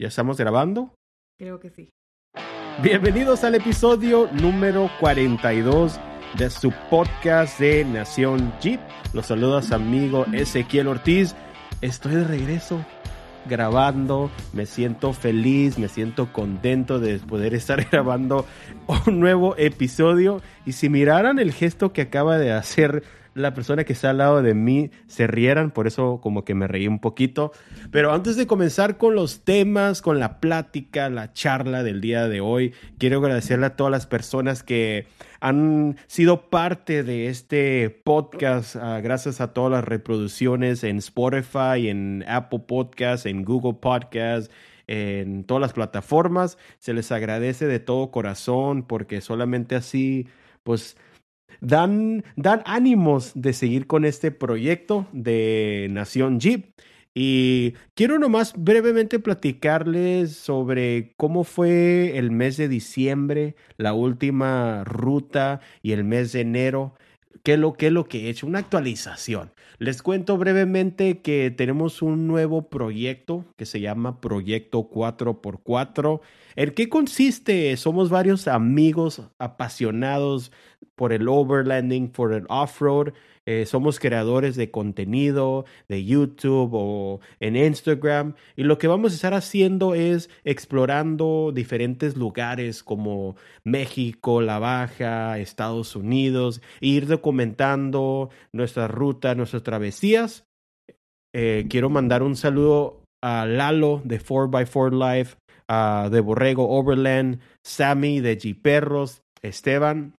¿Ya estamos grabando? Creo que sí. Bienvenidos al episodio número 42 de su podcast de Nación Jeep. Los saluda su amigo Ezequiel Ortiz. Estoy de regreso grabando, me siento feliz, me siento contento de poder estar grabando un nuevo episodio. Y si miraran el gesto que acaba de hacer la persona que está al lado de mí se rieran, por eso como que me reí un poquito. Pero antes de comenzar con los temas, con la plática, la charla del día de hoy, quiero agradecerle a todas las personas que han sido parte de este podcast, ah, gracias a todas las reproducciones en Spotify, en Apple Podcasts, en Google Podcasts en todas las plataformas. Se les agradece de todo corazón porque solamente así, pues dan, dan ánimos de seguir con este proyecto de Nación Jeep. Y quiero nomás brevemente platicarles sobre cómo fue el mes de diciembre, la última ruta y el mes de enero. ¿Qué es lo, qué es lo que he hecho? Una actualización. Les cuento brevemente que tenemos un nuevo proyecto que se llama Proyecto 4x4. ¿En qué consiste? Somos varios amigos apasionados por el overlanding, por el off-road. Eh, somos creadores de contenido de YouTube o en Instagram y lo que vamos a estar haciendo es explorando diferentes lugares como México, La Baja, Estados Unidos, e ir documentando nuestra ruta, nuestras travesías. Eh, quiero mandar un saludo a Lalo de 4x4 Life, de Borrego Overland, Sammy de G Esteban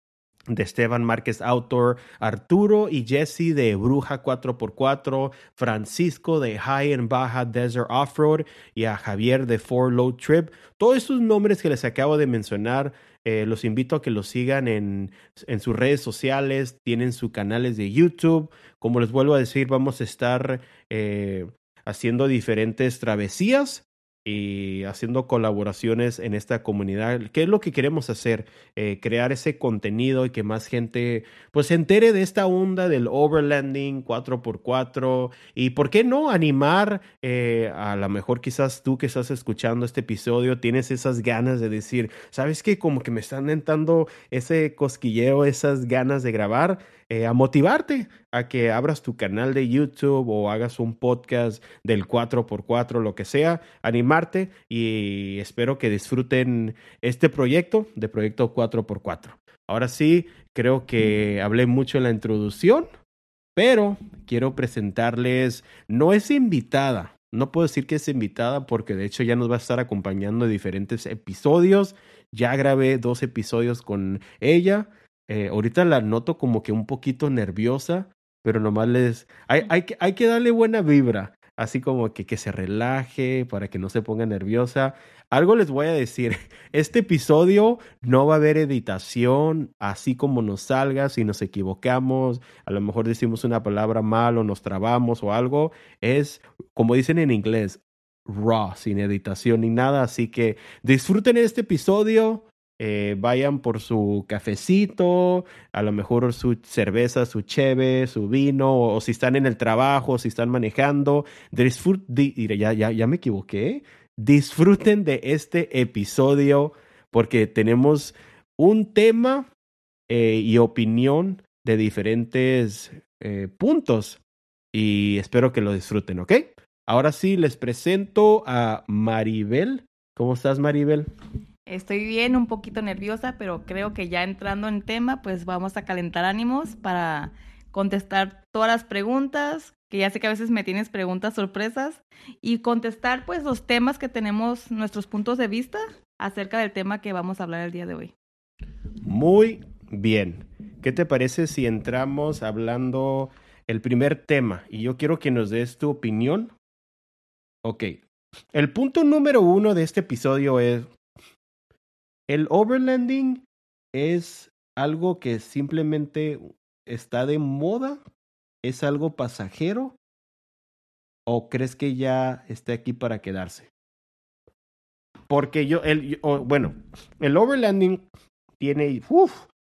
de Esteban Márquez Outdoor, Arturo y Jesse de Bruja 4x4, Francisco de High and Baja Desert Offroad y a Javier de Four Low Trip. Todos esos nombres que les acabo de mencionar, eh, los invito a que los sigan en, en sus redes sociales, tienen sus canales de YouTube. Como les vuelvo a decir, vamos a estar eh, haciendo diferentes travesías y haciendo colaboraciones en esta comunidad. ¿Qué es lo que queremos hacer? Eh, crear ese contenido y que más gente pues se entere de esta onda del overlanding 4x4 y por qué no animar eh, a lo mejor quizás tú que estás escuchando este episodio tienes esas ganas de decir, ¿sabes qué? Como que me están entrando ese cosquilleo, esas ganas de grabar eh, a motivarte a que abras tu canal de YouTube o hagas un podcast del 4x4, lo que sea, animarte y espero que disfruten este proyecto de Proyecto 4x4. Ahora sí, creo que hablé mucho en la introducción, pero quiero presentarles, no es invitada, no puedo decir que es invitada porque de hecho ya nos va a estar acompañando en diferentes episodios. Ya grabé dos episodios con ella eh, ahorita la noto como que un poquito nerviosa, pero nomás les... Hay, hay, que, hay que darle buena vibra, así como que, que se relaje para que no se ponga nerviosa. Algo les voy a decir, este episodio no va a haber editación, así como nos salga, si nos equivocamos, a lo mejor decimos una palabra mal o nos trabamos o algo, es como dicen en inglés, raw, sin editación ni nada, así que disfruten este episodio eh, vayan por su cafecito, a lo mejor su cerveza, su cheve, su vino, o, si están en el trabajo, si están manejando, ya, ya, ya me equivoqué, disfruten de este episodio porque tenemos un tema eh, y opinión de diferentes eh, puntos y espero que lo disfruten, ¿ok? Ahora sí, les presento a Maribel. ¿Cómo estás, Maribel? Estoy bien, un poquito nerviosa, pero creo que ya entrando en tema, pues vamos a calentar ánimos para contestar todas las preguntas, que ya sé que a veces me tienes preguntas sorpresas, y contestar pues los temas que tenemos, nuestros puntos de vista acerca del tema que vamos a hablar el día de hoy. Muy bien. ¿Qué te parece si entramos hablando el primer tema? Y yo quiero que nos des tu opinión. Ok. El punto número uno de este episodio es el overlanding es algo que simplemente está de moda, es algo pasajero, o crees que ya está aquí para quedarse? Porque yo, el, bueno, el overlanding tiene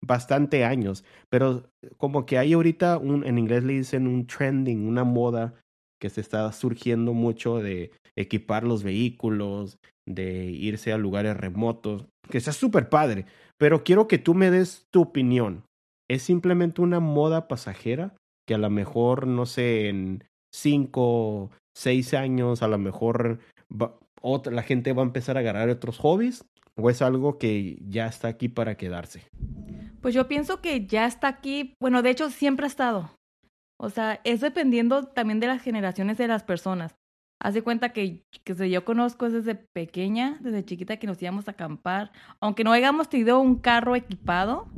bastante años, pero como que hay ahorita un, en inglés le dicen un trending, una moda que se está surgiendo mucho de equipar los vehículos, de irse a lugares remotos, que está súper padre. Pero quiero que tú me des tu opinión. ¿Es simplemente una moda pasajera que a lo mejor, no sé, en cinco, seis años, a lo mejor la gente va a empezar a agarrar otros hobbies? ¿O es algo que ya está aquí para quedarse? Pues yo pienso que ya está aquí, bueno, de hecho siempre ha estado. O sea, es dependiendo también de las generaciones de las personas. Haz de cuenta que, que yo conozco desde pequeña, desde chiquita, que nos íbamos a acampar. Aunque no hayamos tenido un carro equipado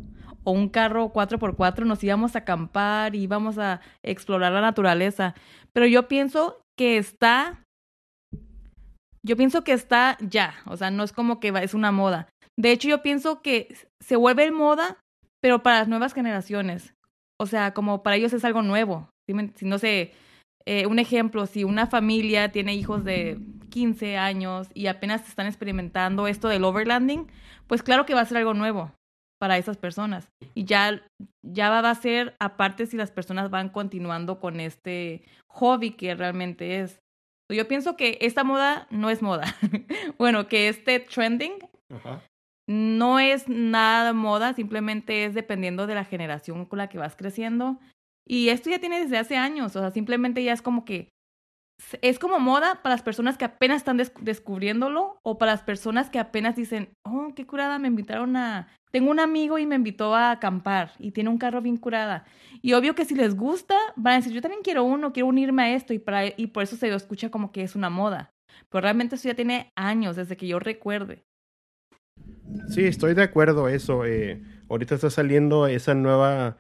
o un carro 4x4, nos íbamos a acampar y íbamos a explorar la naturaleza. Pero yo pienso que está. Yo pienso que está ya. O sea, no es como que es una moda. De hecho, yo pienso que se vuelve moda, pero para las nuevas generaciones. O sea, como para ellos es algo nuevo. Si no sé eh, un ejemplo, si una familia tiene hijos de 15 años y apenas están experimentando esto del overlanding, pues claro que va a ser algo nuevo para esas personas. Y ya, ya va a ser aparte si las personas van continuando con este hobby que realmente es. Yo pienso que esta moda no es moda. bueno, que este trending no es nada moda, simplemente es dependiendo de la generación con la que vas creciendo y esto ya tiene desde hace años, o sea, simplemente ya es como que es como moda para las personas que apenas están descubriéndolo o para las personas que apenas dicen, oh, qué curada, me invitaron a... Tengo un amigo y me invitó a acampar y tiene un carro bien curada. Y obvio que si les gusta, van a decir, yo también quiero uno, quiero unirme a esto y, para... y por eso se lo escucha como que es una moda. Pero realmente eso ya tiene años, desde que yo recuerde. Sí, estoy de acuerdo eso. Eh, ahorita está saliendo esa nueva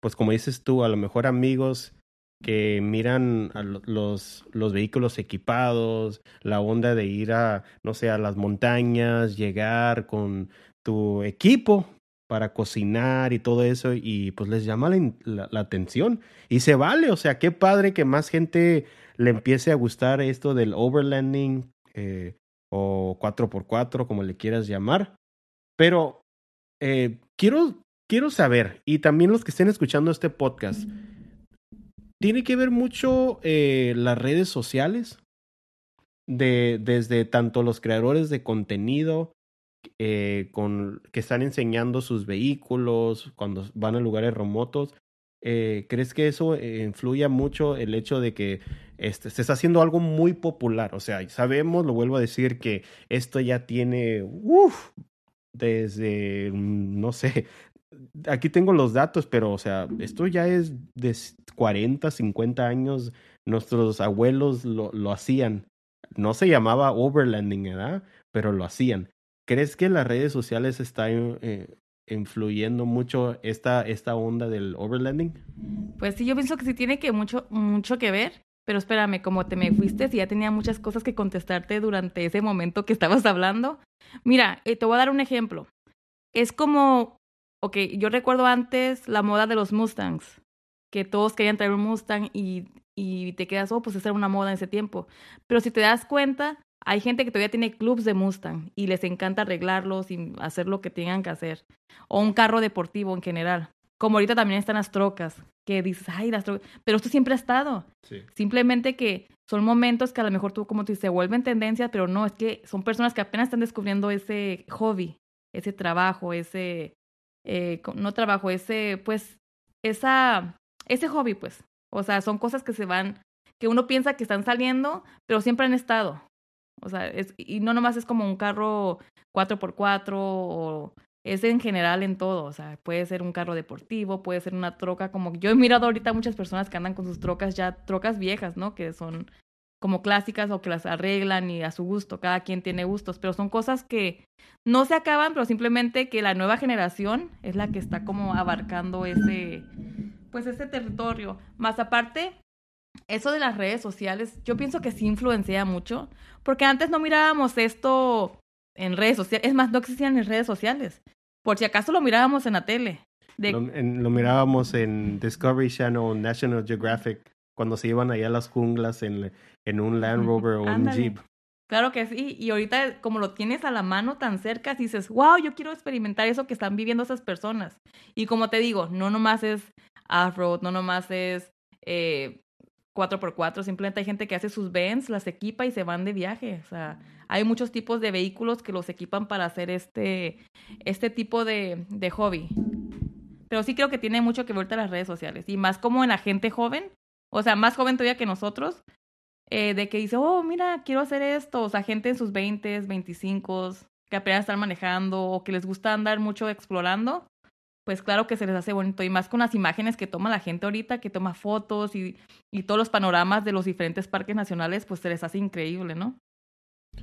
pues como dices tú, a lo mejor amigos que miran a los, los vehículos equipados, la onda de ir a, no sé, a las montañas, llegar con tu equipo para cocinar y todo eso, y pues les llama la, la, atención. Y se vale, o sea, qué padre que más gente le empiece a gustar esto del overlanding eh, o 4x4, como le quieras llamar. Pero eh, quiero quiero saber, y también los que estén escuchando este podcast, ¿tiene que ver mucho eh, las redes sociales? De, desde tanto los creadores de contenido eh, con, que están enseñando sus vehículos cuando van a lugares remotos. Eh, ¿Crees que eso influye mucho el hecho de que este, se está haciendo algo muy popular? O sea, sabemos, lo vuelvo a decir, que esto ya tiene, uff, desde, no sé, aquí tengo los datos, pero o sea, esto ya es de 40, 50 años. Nuestros abuelos lo, lo hacían. No se llamaba overlanding, ¿verdad? Pero lo hacían. ¿Crees que las redes sociales están eh, influyendo mucho esta, esta onda del overlanding? Pues sí, yo pienso que sí tiene que mucho, mucho que ver. Pero espérame, como te me fuiste, y ya tenía muchas cosas que contestarte durante ese momento que estabas hablando. Mira, eh, te voy a dar un ejemplo. Es como ok, yo recuerdo antes la moda de los Mustangs, que todos querían traer un Mustang y, y te quedas, oh, pues esa era una moda en ese tiempo. Pero si te das cuenta, hay gente que todavía tiene clubs de Mustang y les encanta arreglarlos y hacer lo que tengan que hacer. O un carro deportivo en general. Como ahorita también están las trocas, que dices, ay, las trocas. Pero esto siempre ha estado. Simplemente que son momentos que a lo mejor tú, como tú dices, se vuelven tendencia, pero no, es que son personas que apenas están descubriendo ese hobby, ese trabajo, ese, eh, no trabajo, ese, pues, esa, ese hobby, pues. O sea, son cosas que se van, que uno piensa que están saliendo, pero siempre han estado. O sea, es, y no nomás es como un carro 4x4 o es en general en todo, o sea, puede ser un carro deportivo, puede ser una troca, como yo he mirado ahorita muchas personas que andan con sus trocas ya, trocas viejas, ¿no? Que son como clásicas o que las arreglan y a su gusto, cada quien tiene gustos, pero son cosas que no se acaban, pero simplemente que la nueva generación es la que está como abarcando ese, pues ese territorio. Más aparte, eso de las redes sociales, yo pienso que sí influencia mucho, porque antes no mirábamos esto en redes sociales, es más, no existían en redes sociales, por si acaso lo mirábamos en la tele. Lo, lo mirábamos en Discovery Channel, National Geographic, cuando se iban allá a las junglas en, en un Land Rover o un Jeep. Claro que sí, y ahorita como lo tienes a la mano tan cerca, dices, wow, yo quiero experimentar eso que están viviendo esas personas. Y como te digo, no nomás es off-road, no nomás es eh, 4x4, simplemente hay gente que hace sus vans, las equipa y se van de viaje. O sea, hay muchos tipos de vehículos que los equipan para hacer este, este tipo de, de hobby. Pero sí creo que tiene mucho que ver las redes sociales. Y más como en la gente joven, o sea, más joven todavía que nosotros, eh, de que dice, oh, mira, quiero hacer esto. O sea, gente en sus 20, 25, que apenas están manejando o que les gusta andar mucho explorando pues claro que se les hace bonito. Y más con las imágenes que toma la gente ahorita, que toma fotos y, y todos los panoramas de los diferentes parques nacionales, pues se les hace increíble, ¿no?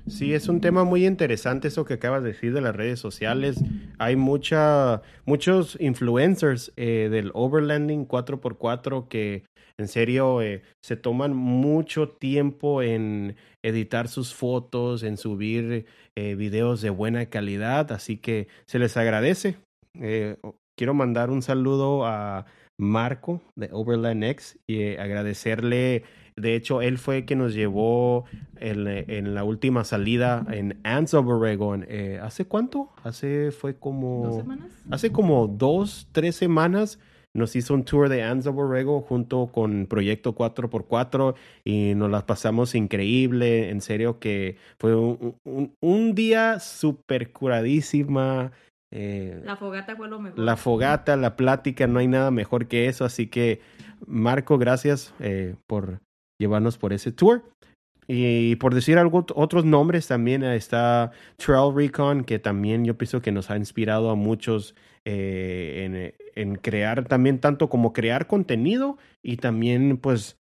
Sí, es un tema muy interesante eso que acabas de decir de las redes sociales. Hay mucha, muchos influencers eh, del overlanding 4x4 que en serio eh, se toman mucho tiempo en editar sus fotos, en subir eh, videos de buena calidad, así que se les agradece. Eh, quiero mandar un saludo a Marco de Overland X y agradecerle. De hecho, él fue quien nos llevó en, en la última salida en Anson, Oregon. Eh, ¿Hace cuánto? Hace, fue como... ¿Dos semanas? Hace como dos, tres semanas nos hizo un tour de Anson, Oregon junto con Proyecto 4x4 y nos las pasamos increíble. En serio que fue un, un, un día súper curadísima. Eh, la fogata fue lo mejor. La fogata, la plática, no hay nada mejor que eso. Así que, Marco, gracias eh, por llevarnos por ese tour. Y por decir algo, otros nombres también está Trail Recon, que también yo pienso que nos ha inspirado a muchos eh, en, crear también tanto como crear contenido y también pues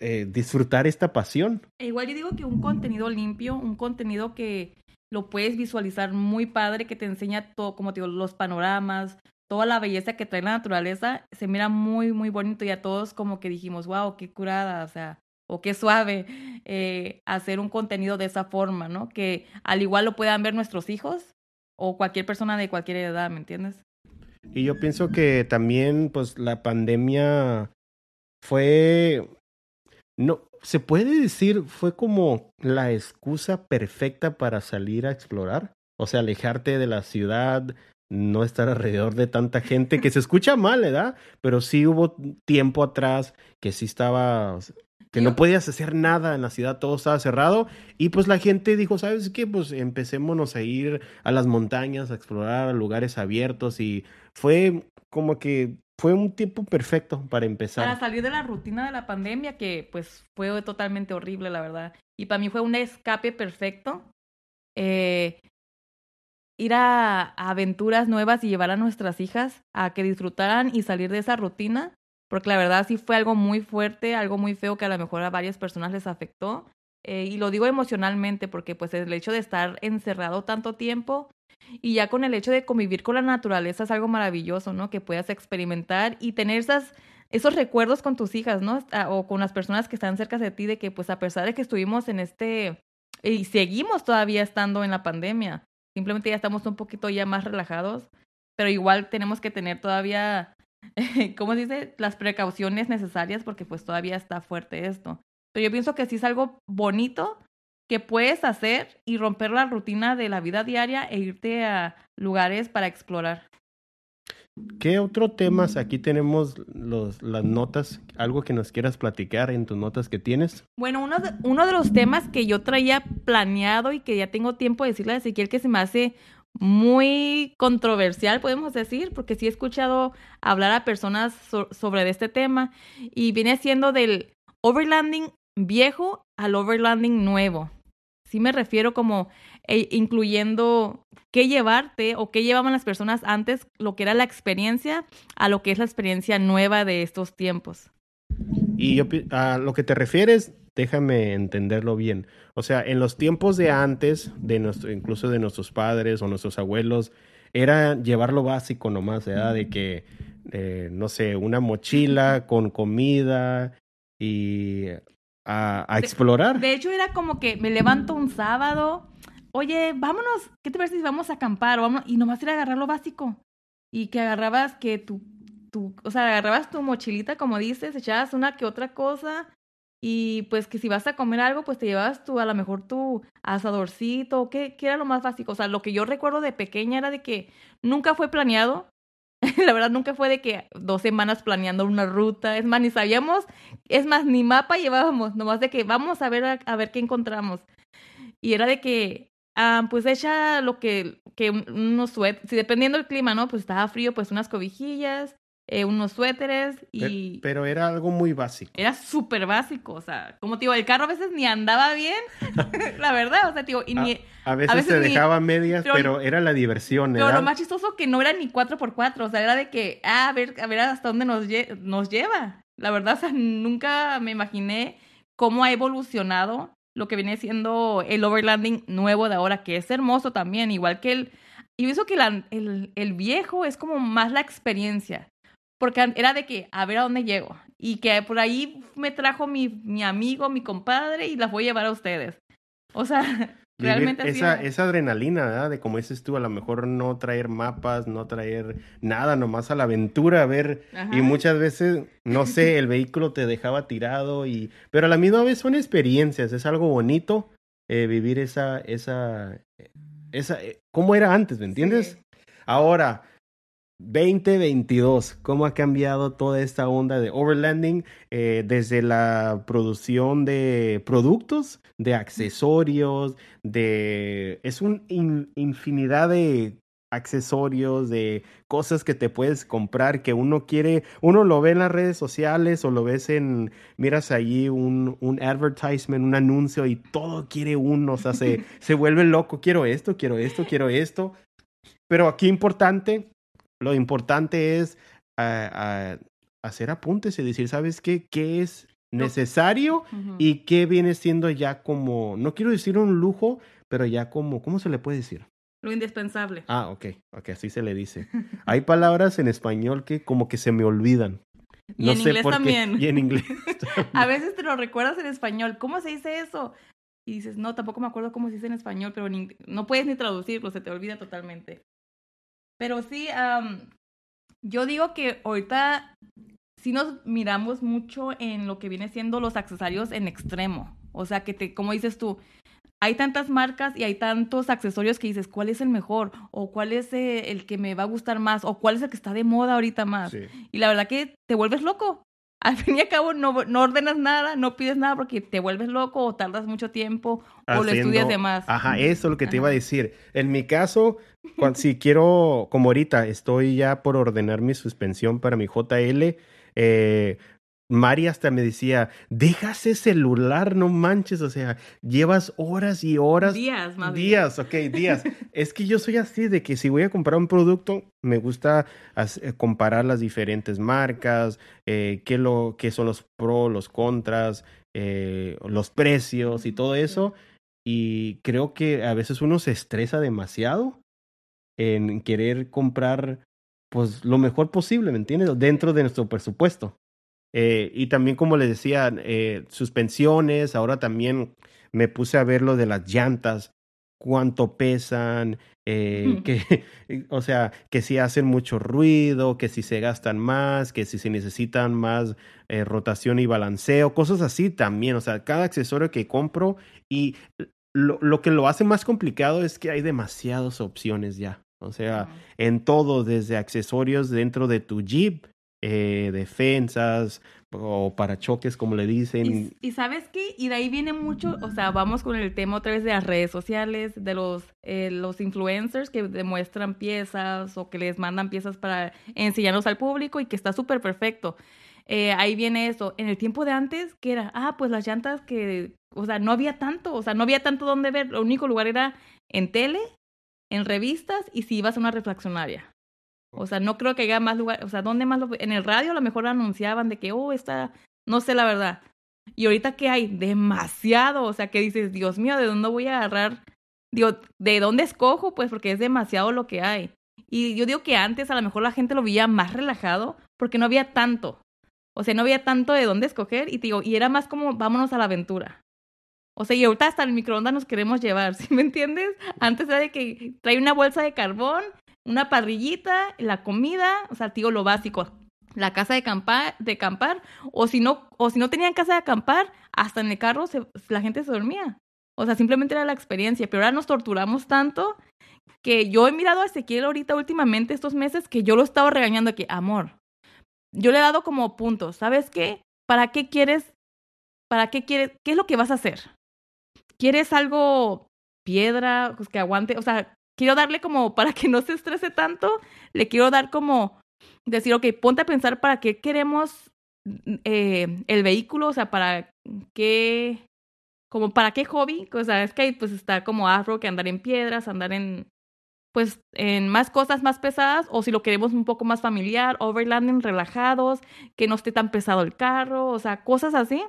eh, disfrutar esta pasión. E igual yo digo que un contenido limpio, un contenido que lo puedes visualizar muy padre, que te enseña todo, como te digo, los panoramas, toda la belleza que trae la naturaleza, se mira muy, muy bonito y a todos como que dijimos, wow, qué curada, o sea, o qué suave eh, hacer un contenido de esa forma, ¿no? Que al igual lo puedan ver nuestros hijos o cualquier persona de cualquier edad, ¿me entiendes? Y yo pienso que también, pues, la pandemia fue, no, se puede decir, fue como la excusa perfecta para salir a explorar. O sea, alejarte de la ciudad, no estar alrededor de tanta gente, que se escucha mal, ¿verdad? Pero sí hubo tiempo atrás que sí estaba, que no podías hacer nada en la ciudad, todo estaba cerrado. Y pues la gente dijo, ¿sabes qué? Pues empecémonos a ir a las montañas, a explorar lugares abiertos. Y fue como que fue un tiempo perfecto para empezar. Para salir de la rutina de la pandemia, que pues fue totalmente horrible, la verdad. Y para mí fue un escape perfecto. Eh, ir a, aventuras nuevas y llevar a nuestras hijas a que disfrutaran y salir de esa rutina, porque la verdad sí fue algo muy fuerte, algo muy feo que a lo mejor a varias personas les afectó. Eh, y lo digo emocionalmente porque pues el hecho de estar encerrado tanto tiempo y ya con el hecho de convivir con la naturaleza es algo maravilloso, ¿no? Que puedas experimentar y tener esas, esos recuerdos con tus hijas, ¿no? O con las personas que están cerca de ti, de que pues a pesar de que estuvimos en este, y seguimos todavía estando en la pandemia, simplemente ya estamos un poquito ya más relajados, pero igual tenemos que tener todavía, ¿cómo se dice? Las precauciones necesarias porque pues todavía está fuerte esto. Pero yo pienso que sí es algo bonito que puedes hacer y romper la rutina de la vida diaria e irte a lugares para explorar. ¿Qué otro temas? Aquí tenemos los, las notas, algo que nos quieras platicar en tus notas que tienes. Bueno, uno de, uno de los temas que yo traía planeado y que ya tengo tiempo de decirle a Ezequiel que se me hace muy controversial, podemos decir, porque sí he escuchado hablar a personas so, sobre este tema y viene siendo del overlanding viejo al overlanding nuevo. Sí me refiero como eh, incluyendo qué llevarte o qué llevaban las personas antes, lo que era la experiencia, a lo que es la experiencia nueva de estos tiempos. Y yo, a lo que te refieres, déjame entenderlo bien. O sea, en los tiempos de antes, de nuestro, incluso de nuestros padres o nuestros abuelos, era llevar lo básico nomás, ¿verdad? De que, eh, no sé, una mochila con comida y a, a explorar. De, hecho, era como que me levanto un sábado, oye, vámonos, ¿qué te parece si vamos a acampar? O vamos, y nomás ir a agarrar lo básico. Y que agarrabas que tu, tu, o sea, agarrabas tu mochilita, como dices, echabas una que otra cosa. Y pues que si vas a comer algo, pues te llevabas tú, a lo mejor tu asadorcito, ¿qué, ¿qué era lo más básico? O sea, lo que yo recuerdo de pequeña era de que nunca fue planeado, la verdad nunca fue de que dos semanas planeando una ruta, es más, ni sabíamos, es más, ni mapa llevábamos, nomás de que vamos a ver a, ver qué encontramos. Y era de que, ah, pues echa lo que, que unos suéteres, si dependiendo del clima, ¿no? Pues estaba frío, pues unas cobijillas, eh, unos suéteres y... Pero, era algo muy básico. Era súper básico, o sea, como te digo, el carro a veces ni andaba bien, la verdad, o sea, digo, y ni... A, veces, se dejaba medias, pero, era la diversión, Pero lo más chistoso que no era ni 4x4, o sea, era de que, ah, a ver, a ver hasta dónde nos, nos lleva. La verdad, o sea, nunca me imaginé cómo ha evolucionado lo que viene siendo el overlanding nuevo de ahora, que es hermoso también, igual que el... Y pienso que el, el viejo es como más la experiencia porque era de que a ver a dónde llego y que por ahí me trajo mi, mi amigo, mi compadre y las voy a llevar a ustedes. O sea, realmente esa, esa adrenalina, ¿verdad? De como dices tú, a lo mejor no traer mapas, no traer nada, nomás a la aventura, a ver, y muchas veces, no sé, el vehículo te dejaba tirado y, pero a la misma vez son experiencias, es algo bonito eh, vivir esa, esa, esa, eh, ¿cómo era antes, me entiendes? Ahora, 2022, ¿cómo ha cambiado toda esta onda de overlanding eh, desde la producción de productos, de accesorios, de... Es una infinidad de accesorios, de cosas que te puedes comprar que uno quiere, uno lo ve en las redes sociales o lo ves en, miras allí un, un advertisement, un anuncio y todo quiere uno, o sea, se, se vuelve loco, quiero esto, quiero esto, quiero esto. Pero aquí importante, lo importante es ah, ah, hacer apuntes y decir, ¿sabes qué? ¿Qué es necesario y qué viene siendo ya como, no quiero decir un lujo, pero ya como, ¿cómo se le puede decir? Lo indispensable. Ah, ok, ok, así se le dice. Hay palabras en español que como que se me olvidan. Y no en sé inglés por también. Qué. Y en inglés. A veces te lo recuerdas en español. ¿Cómo se dice eso? Y dices, no, tampoco me acuerdo cómo se dice en español, pero no puedes ni traducirlo, se te olvida totalmente. Pero sí, yo digo que ahorita sí nos miramos mucho en lo que viene siendo los accesorios en extremo. O sea, que te, como dices tú, hay tantas marcas y hay tantos accesorios que dices, ¿cuál es el mejor? O cuál es eh, el que me va a gustar más? O cuál es el que está de moda ahorita más? Y la verdad que te vuelves loco al fin y al cabo no, no, ordenas nada, no pides nada porque te vuelves loco o tardas mucho tiempo o lo estudias de más. Ajá, eso es lo que te iba a decir. En mi caso, si quiero, como ahorita, estoy ya por ordenar mi suspensión para mi JL, eh, Mari hasta me decía, deja ese celular, no manches, o sea, llevas horas y horas. Días, más Días, ok, días. es que yo soy así, de que si voy a comprar un producto, me gusta eh, comparar las diferentes marcas, eh, qué, lo, qué son los pros, los contras, eh, los precios y todo eso. Y creo que a veces uno se estresa demasiado en querer comprar pues lo mejor posible, ¿me entiendes? Dentro de nuestro presupuesto. Eh, y también, como les decía, eh, suspensiones, ahora también me puse a ver lo de las llantas, cuánto pesan, eh, que, o sea, que si hacen mucho ruido, que si se gastan más, que si se necesitan más rotación y balanceo, cosas así también, o sea, cada accesorio que compro y lo, lo que lo hace más complicado es que hay demasiadas opciones ya. O sea, en todo, desde accesorios dentro de tu Jeep eh, defensas o parachoques, como le dicen. Y, sabes qué, y de ahí viene mucho, o sea, vamos con el tema otra vez de las redes sociales, de los, eh, los influencers que demuestran piezas o que les mandan piezas para enseñarlos al público y que está súper perfecto. Eh, ahí viene eso. En el tiempo de antes, que era? Ah, pues las llantas que, o sea, no había tanto, o sea, no había tanto donde ver. El único lugar era en tele, en revistas y si ibas a una refaccionaria. O sea, no creo que haya más lugar, o sea, ¿dónde más lo... En el radio a lo mejor anunciaban de que, oh, está, no sé la verdad. Y ahorita que hay demasiado, o sea, que dices, Dios mío, ¿de dónde voy a agarrar? Digo, ¿de dónde escojo? Pues porque es demasiado lo que hay. Y yo digo que antes a lo mejor la gente lo veía más relajado porque no había tanto. O sea, no había tanto de dónde escoger y digo, y era más como vámonos a la aventura. O sea, y ahorita hasta el microondas nos queremos llevar, ¿sí me entiendes? Antes era de que trae una bolsa de carbón una parrillita, la comida, o sea, digo lo básico, la casa de acampar, de acampar o si no, o si no tenían casa de acampar, hasta en el carro la gente se dormía. O sea, simplemente era la experiencia, pero ahora nos torturamos tanto que yo he mirado a Ezequiel ahorita últimamente estos meses que yo lo estaba regañando que, amor, yo le he dado como puntos, ¿sabes qué? ¿Para qué quieres? ¿Para qué quieres? ¿Qué es lo que vas a hacer? ¿Quieres algo piedra, pues que aguante? O sea, quiero darle como, para que no se estrese tanto, le quiero dar como, decir, ok, ponte a pensar para qué queremos eh, el vehículo, o sea, para qué, como para qué hobby, o sea, es que pues está como afro, que andar en piedras, andar en, pues en más cosas más pesadas o si lo queremos un poco más familiar, overlanding, relajados, que no esté tan pesado el carro, o sea, cosas así.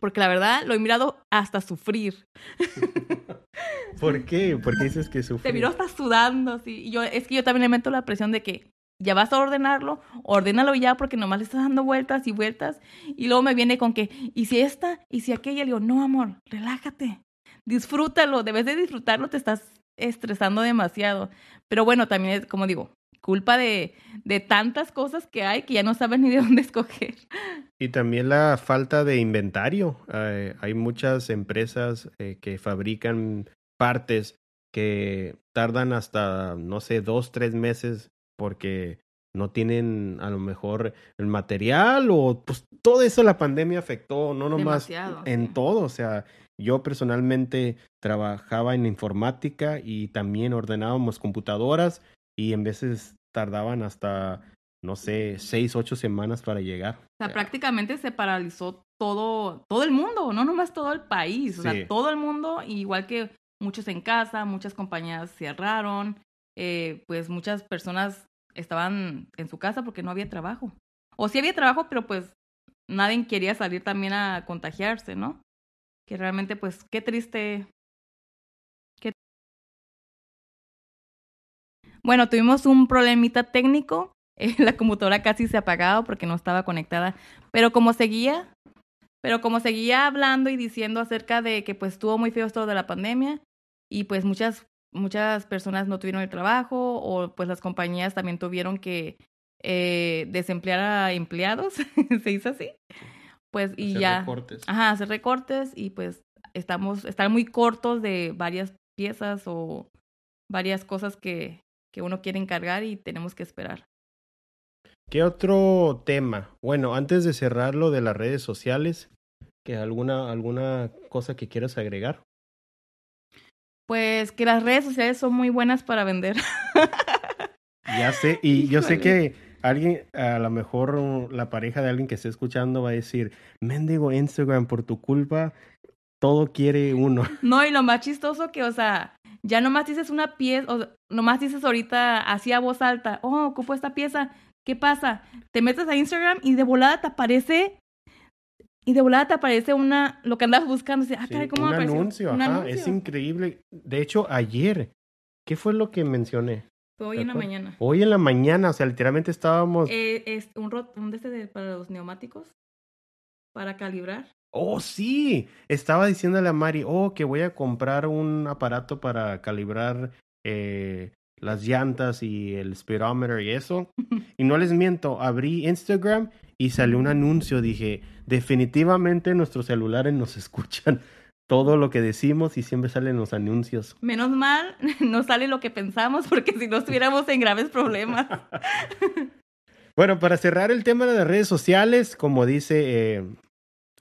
Porque la verdad lo he mirado hasta sufrir. ¿Por qué? ¿Por qué dices que sufrir? Te miro hasta sudando, así. Y yo, es que yo también le meto la presión de que ya vas a ordenarlo, ordénalo ya porque nomás le estás dando vueltas y vueltas. Y luego me viene con que, ¿y si esta? ¿Y si aquella? Le digo, no, amor, relájate. Disfrútalo, debes de disfrutarlo, te estás estresando demasiado. Pero bueno, también es, como digo, culpa de, de tantas cosas que hay que ya no sabes ni de dónde escoger. Y también la falta de inventario. Eh, hay muchas empresas eh, que fabrican partes que tardan hasta, no sé, dos, tres meses porque no tienen a lo mejor el material o pues todo eso la pandemia afectó, no nomás en todo, o sea, yo personalmente trabajaba en informática y también ordenábamos computadoras y en veces tardaban hasta, no sé, seis, ocho semanas para llegar. O sea, prácticamente se paralizó todo, todo el mundo, no nomás todo el país, o sea, todo el mundo, igual que muchos en casa, muchas compañías cerraron, eh, pues muchas personas estaban en su casa porque no había trabajo. O sí había trabajo, pero pues nadie quería salir también a contagiarse, ¿no? que realmente pues qué triste. Bueno, tuvimos un problemita técnico, la computadora casi se apagado porque no estaba conectada, pero como seguía, pero como seguía hablando y diciendo acerca de que pues estuvo muy feo esto de la pandemia y pues muchas muchas personas no tuvieron el trabajo o pues las compañías también tuvieron que eh, desemplear a empleados, se hizo así pues y hacer ya recortes. ajá hacer recortes y pues estamos estar muy cortos de varias piezas o varias cosas que que uno quiere encargar y tenemos que esperar. Qué otro tema bueno antes de cerrar lo de las redes sociales que alguna alguna cosa que quieras agregar pues que las redes sociales son muy buenas para vender. Ya sé y yo sé que alguien, a lo mejor la pareja de alguien que esté escuchando va a decir, mendigo Instagram, por tu culpa, todo quiere uno. No, y lo más chistoso que, o sea, ya nomás dices una pieza, o nomás dices ahorita así a voz alta, oh, ocupo esta pieza, ¿qué pasa? Te metes a Instagram y de volada te aparece y de volada te aparece una, lo que andas buscando. Ah, ¿cómo un anuncio, ajá, es increíble. De hecho, ayer, ¿qué fue lo que mencioné? hoy en la mañana. Hoy en la mañana, o sea, literalmente estábamos... Eh, es un, rot un de este para los neumáticos, para calibrar. Oh, sí. Estaba diciéndole a Mari, oh, que voy a comprar un aparato para calibrar eh, las llantas y el speedometer y eso. y no les miento, abrí Instagram y salió un anuncio. Dije, definitivamente nuestros celulares nos escuchan todo lo que decimos y siempre salen los anuncios. Menos mal, no sale lo que pensamos porque si no estuviéramos en graves problemas. bueno, para cerrar el tema de las redes sociales, como dice, eh,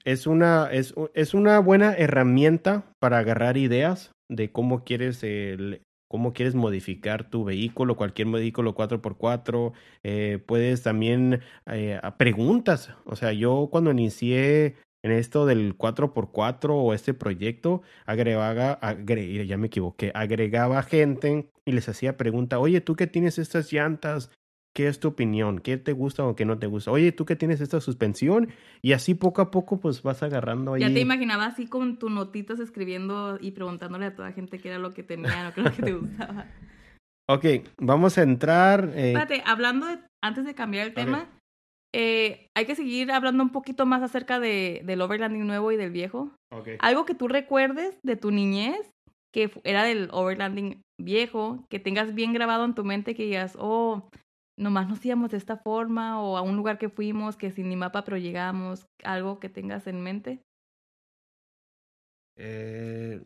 es, una, es, es, una buena herramienta para agarrar ideas de cómo quieres, cómo quieres modificar tu vehículo, cualquier vehículo 4x4. Eh, puedes también eh, preguntas. O sea, yo cuando inicié en esto del 4x4 o este proyecto, agregaba, ya me equivoqué, agregaba gente y les hacía pregunta, oye, tú que tienes estas llantas, ¿qué es tu opinión? ¿Qué te gusta o qué no te gusta? Oye, tú que tienes esta suspensión y así poco a poco pues vas agarrando ahí. Ya te imaginaba así con tus notitas escribiendo y preguntándole a toda gente qué era lo que tenía o qué era lo que te gustaba. ok, vamos a entrar. Eh... Espérate, hablando de, antes de cambiar el tema, eh, hay que seguir hablando un poquito más acerca de, del overlanding nuevo y del viejo. Algo que tú recuerdes de tu niñez, que era del overlanding viejo, que tengas bien grabado en tu mente, que digas, oh, nomás nos íbamos de esta forma, o a un lugar que fuimos, que sin ni mapa, pero llegamos, algo que tengas en mente. Eh,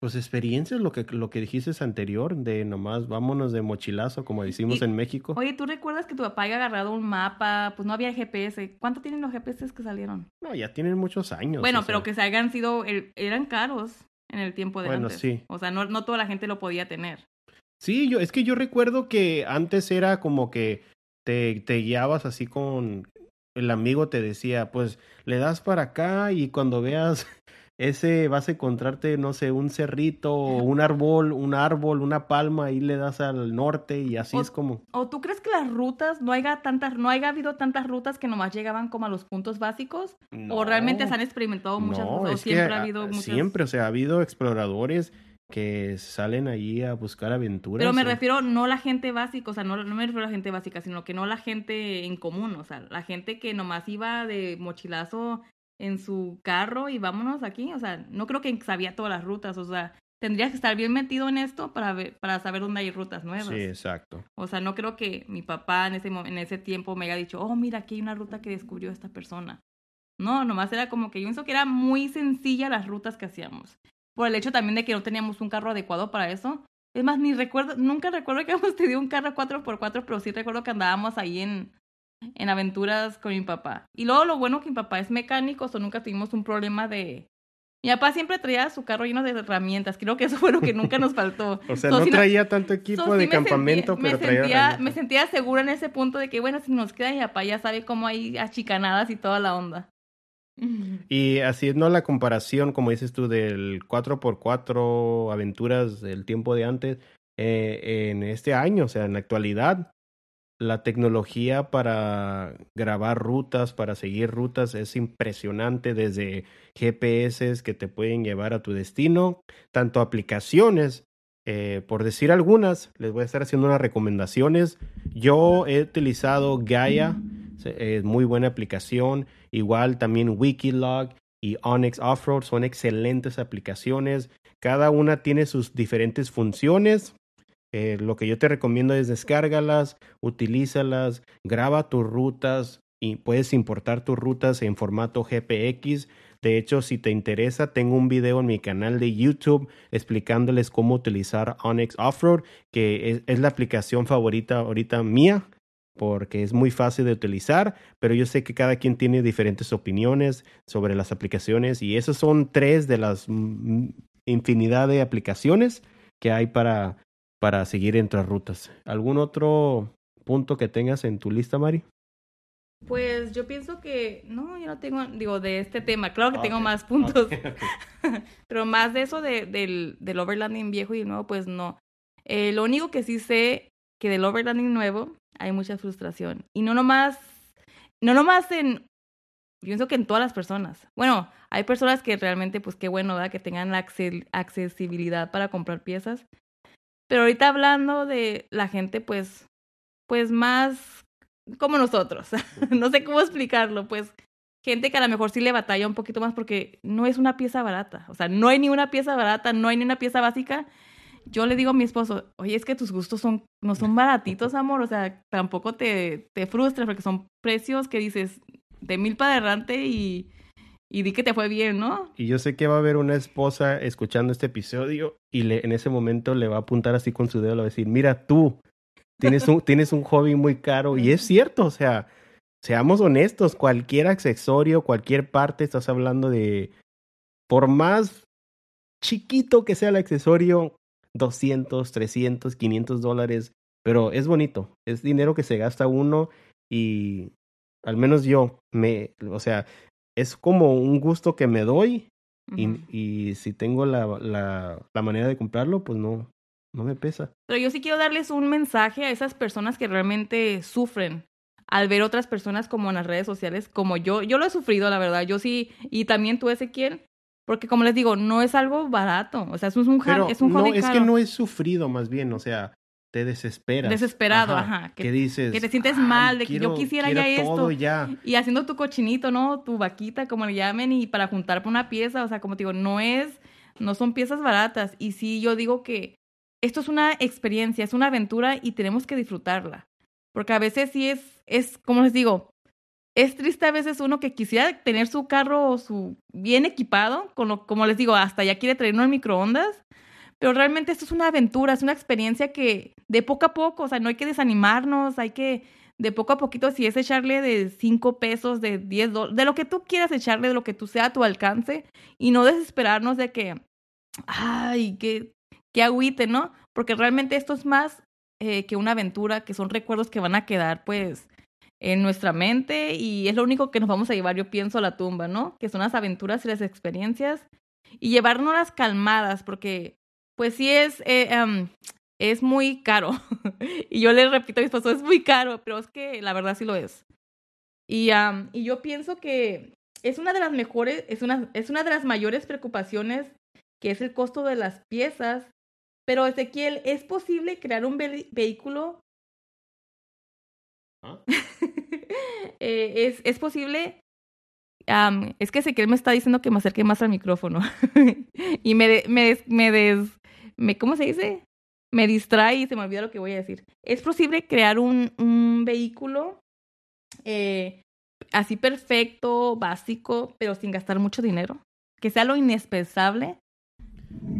pues experiencias, lo que, lo que dijiste anterior, de nomás vámonos de mochilazo, como decimos Y- en México. Oye, ¿tú recuerdas que tu papá haya agarrado un mapa? Pues no había GPS. ¿Cuánto tienen los GPS que salieron? No, ya tienen muchos años. bueno, sea, pero que se hayan sido, eran caros en el tiempo de Bueno, antes. sí. O sea, no, no toda la gente lo podía tener. Sí, yo, es que yo recuerdo que antes era como que te, te guiabas así con el amigo te decía, pues le das para acá y cuando veas ese vas a encontrarte, no sé, un cerrito un árbol, un árbol, una palma, y le das al norte y así O- es como... ¿O tú crees que las rutas, no haya tantas, no haya habido tantas rutas que nomás llegaban como a los puntos básicos? ¿O realmente se han experimentado muchas No, rutas? ¿O que siempre ha habido muchas? Siempre, o sea, ha habido exploradores que salen allí a buscar aventuras. Pero me refiero no la gente básica, o sea, no, no me refiero a la gente básica, sino que no la gente en común, o sea, la gente que nomás iba de mochilazo en su carro y vámonos aquí, o sea, no creo que sabía todas las rutas, o sea, tendrías que estar bien metido en esto para ver, para saber dónde hay rutas nuevas. Sí, exacto. O sea, no creo que mi papá en ese, en ese tiempo me haya dicho, oh, mira, aquí hay una ruta que descubrió esta persona. No, nomás era como que yo pienso que era muy sencilla las rutas que hacíamos. Por el hecho también de que no teníamos un carro adecuado para eso. Es más, ni recuerdo, nunca recuerdo que habíamos tenido un carro 4x4, pero sí recuerdo que andábamos ahí en, en aventuras con mi papá. Y luego lo bueno que mi papá es mecánico, o nunca tuvimos un problema de... Mi papá siempre traía su carro lleno de herramientas. Creo que eso fue lo que nunca nos faltó. O sea, So, no si traía tanto equipo So, de sí campamento, sentía- pero me traía sentía, me sentía segura en ese punto de que, bueno, si nos queda mi papá ya sabe cómo hay achicanadas y toda la onda. Y haciendo la comparación, como dices tú, del 4x4 aventuras del tiempo de antes, eh, en este año, o sea, en la actualidad, la tecnología para grabar rutas, para seguir rutas, es impresionante desde GPS que te pueden llevar a tu destino, tanto aplicaciones, eh, por decir algunas, les voy a estar haciendo unas recomendaciones. Yo he utilizado Gaia, es muy buena aplicación. Igual también Wikilog y Onyx Offroad son excelentes aplicaciones. Cada una tiene sus diferentes funciones. Eh, lo que yo te recomiendo es descárgalas, utilízalas, graba tus rutas y puedes importar tus rutas en formato GPX. De hecho, si te interesa, tengo un video en mi canal de YouTube explicándoles cómo utilizar Onyx Offroad, que es, es la aplicación favorita ahorita mía porque es muy fácil de utilizar, pero yo sé que cada quien tiene diferentes opiniones sobre las aplicaciones y esas son tres de las mm, infinidad de aplicaciones que hay para, para seguir entre rutas. ¿Algún otro punto que tengas en tu lista, Mari? Pues yo pienso que, no, yo no tengo, digo, de este tema, claro que Ah, tengo más puntos, Ok, ok. pero más de eso de, del, del overlanding viejo y nuevo, pues no. Eh, lo único que sí sé que del overlanding nuevo hay mucha frustración. Y no nomás, no nomás en, pienso que en todas las personas. Bueno, hay personas que realmente, pues qué bueno, ¿verdad? Que tengan la acce- accesibilidad para comprar piezas. Pero ahorita hablando de la gente, pues, pues más como nosotros. no sé cómo explicarlo, pues gente que a lo mejor sí le batalla un poquito más porque no es una pieza barata. O sea, no hay ni una pieza barata, no hay ni una pieza básica. Yo le digo a mi esposo, oye, es que tus gustos son, no son baratitos, amor. O sea, tampoco te, te frustres porque son precios que dices de mil para adelante y, y di que te fue bien, ¿no? Y yo sé que va a haber una esposa escuchando este episodio y en ese momento le va a apuntar así con su dedo, le va a decir, mira tú, tienes un, tienes un hobby muy caro. Y es cierto, o sea, seamos honestos, cualquier accesorio, cualquier parte, estás hablando de, por más chiquito que sea el accesorio, 200, 300, 500 dólares, pero es bonito, es dinero que se gasta uno y al menos yo, me, o sea, es como un gusto que me doy y, y si tengo la, la, la manera de comprarlo, pues no, no me pesa. Pero yo sí quiero darles un mensaje a esas personas que realmente sufren al ver otras personas como en las redes sociales, como yo. Yo lo he sufrido, la verdad. Yo sí, y también tú, Ezequiel, porque como les digo, no es algo barato. O sea, es un, Pero es un no, es caro. que no es sufrido más bien, o sea, te desesperas. Desesperado, ajá, Que, que- dices... que te sientes "Ay, mal, de que quiero- yo quisiera ya esto". ya. Y haciendo tu cochinito, ¿no? Tu vaquita, como le llamen, y para juntar para una pieza. O sea, como te digo, no es, no son piezas baratas. Y sí, yo digo que esto es una experiencia, es una aventura y tenemos que disfrutarla. Porque a veces sí es, es, como les digo, es triste a veces uno que quisiera tener su carro su bien equipado, con lo, como les digo, hasta ya quiere traer uno en microondas, pero realmente esto es una aventura, es una experiencia que de poco a poco, o sea, no hay que desanimarnos, hay que de poco a poquito, si es echarle de 5 pesos, de 10 dólares, de lo que tú quieras echarle, de lo que tú sea a tu alcance, y no desesperarnos de que, ay, que, que agüite, ¿no? Porque realmente esto es más eh, que una aventura, que son recuerdos que van a quedar, pues, en nuestra mente y es lo único que nos vamos a llevar, yo pienso, a la tumba, ¿no? Que son las aventuras y las experiencias y llevarnos las calmadas, porque pues sí es, eh, es muy caro. y yo le repito a mi esposo, es muy caro, pero es que la verdad sí lo es. Y, y yo pienso que es una de las mejores, es una, es una de las mayores preocupaciones que es el costo de las piezas. Pero Ezequiel, ¿es posible crear un vehículo? ¿Ah? Eh, es, es posible es que Ezequiel me está diciendo que me acerque más al micrófono. y me, me, me des, me, ¿cómo se dice? Me distrae y se me olvida lo que voy a decir. ¿Es posible crear un, un vehículo eh, así perfecto, básico, pero sin gastar mucho dinero? Que sea lo indispensable.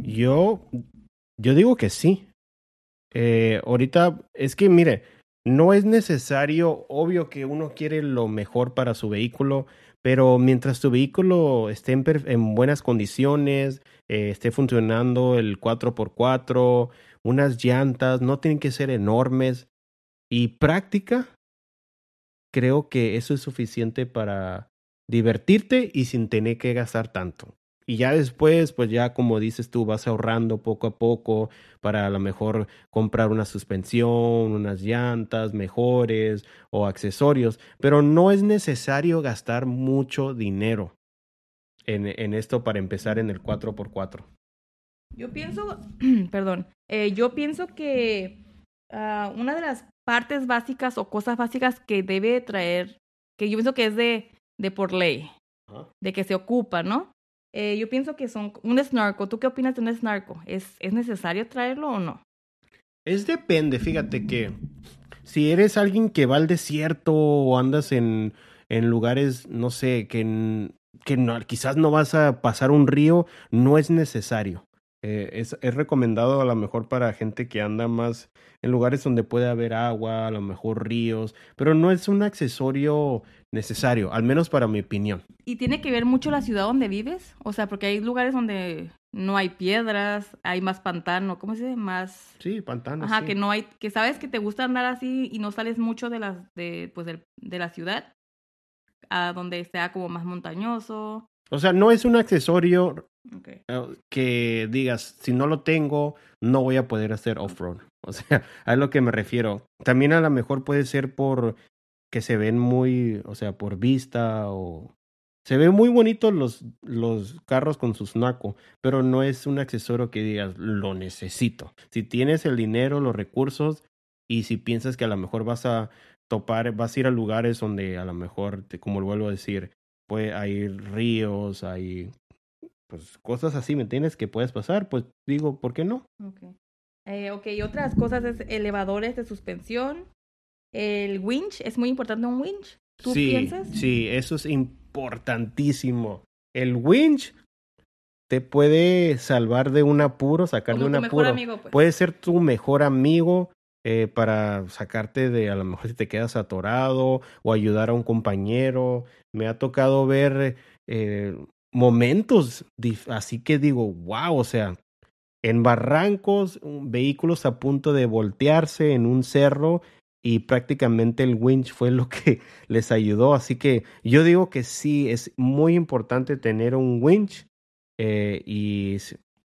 Yo, yo digo que sí. Eh, ahorita, es que mire, no es necesario, obvio que uno quiere lo mejor para su vehículo, pero mientras tu vehículo esté en, buenas condiciones, eh, esté funcionando el 4x4, unas llantas, no tienen que ser enormes y práctica, creo que eso es suficiente para divertirte y sin tener que gastar tanto. Y ya después, pues ya como dices tú, vas ahorrando poco a poco para a lo mejor comprar una suspensión, unas llantas mejores o accesorios. Pero no es necesario gastar mucho dinero en, en esto para empezar en el 4x4. Yo pienso, perdón, eh, yo pienso que uh, una de las partes básicas o cosas básicas que debe traer, que yo pienso que es de, de por ley, de que se ocupa, ¿no? Eh, yo pienso que son un snorkel. ¿Tú qué opinas de un snorkel? ¿Es, ¿Es necesario traerlo o no? Es depende, fíjate que si eres alguien que va al desierto o andas en, en lugares, no sé, que, que no, quizás no vas a pasar un río, no es necesario. Eh, es, es, recomendado a lo mejor para gente que anda más en lugares donde puede haber agua, a lo mejor ríos, pero no es un accesorio necesario, al menos para mi opinión. ¿Y tiene que ver mucho la ciudad donde vives? O sea, porque hay lugares donde no hay piedras, hay más pantano, ¿cómo se dice? Más... Sí, pantano. Ajá, que no hay, que sabes que te gusta andar así y no sales mucho de, las, de, pues, de, de la ciudad, a donde sea como más montañoso. O sea, no es un accesorio que digas, si no lo tengo, no voy a poder hacer off-road. O sea, a lo que me refiero. También a lo mejor puede ser por que se ven muy, o sea, por vista o... Se ven muy bonitos los, los carros con su snaco, pero no es un accesorio que digas, lo necesito. Si tienes el dinero, los recursos, y si piensas que a lo mejor vas a topar, vas a ir a lugares donde a lo mejor, como vuelvo a decir, puede, hay ríos, hay pues cosas así, ¿me entiendes? Que puedes pasar, pues digo, ¿por qué no? Ok. Eh, ok, otras cosas es elevadores de suspensión. El winch, ¿es muy importante un winch? ¿Tú sí, piensas? Sí, eso es importantísimo. El winch te puede salvar de un apuro, sacar de un apuro. Amigo, pues. Puede ser tu mejor amigo eh, para sacarte de, a lo mejor si te quedas atorado o ayudar a un compañero. Me ha tocado ver eh, momentos así que digo, wow, o sea, en barrancos, vehículos a punto de voltearse en un cerro y prácticamente el winch fue lo que les ayudó. Así que yo digo que sí, es muy importante tener un winch eh, y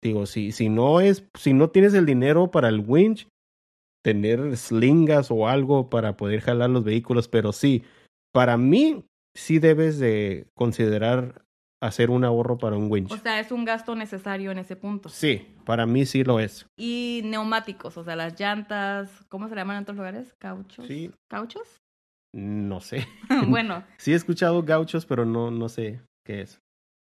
digo, si, si no es, si no tienes el dinero para el winch, tener slingas o algo para poder jalar los vehículos, pero sí, para mí sí debes de considerar hacer un ahorro para un winch. O sea, es un gasto necesario en ese punto. Sí, para mí sí lo es. Y neumáticos, o sea, las llantas, ¿cómo se llaman en otros lugares? ¿Cauchos? Sí. ¿Cauchos? No sé. bueno. sí he escuchado gauchos, pero no, no sé qué es.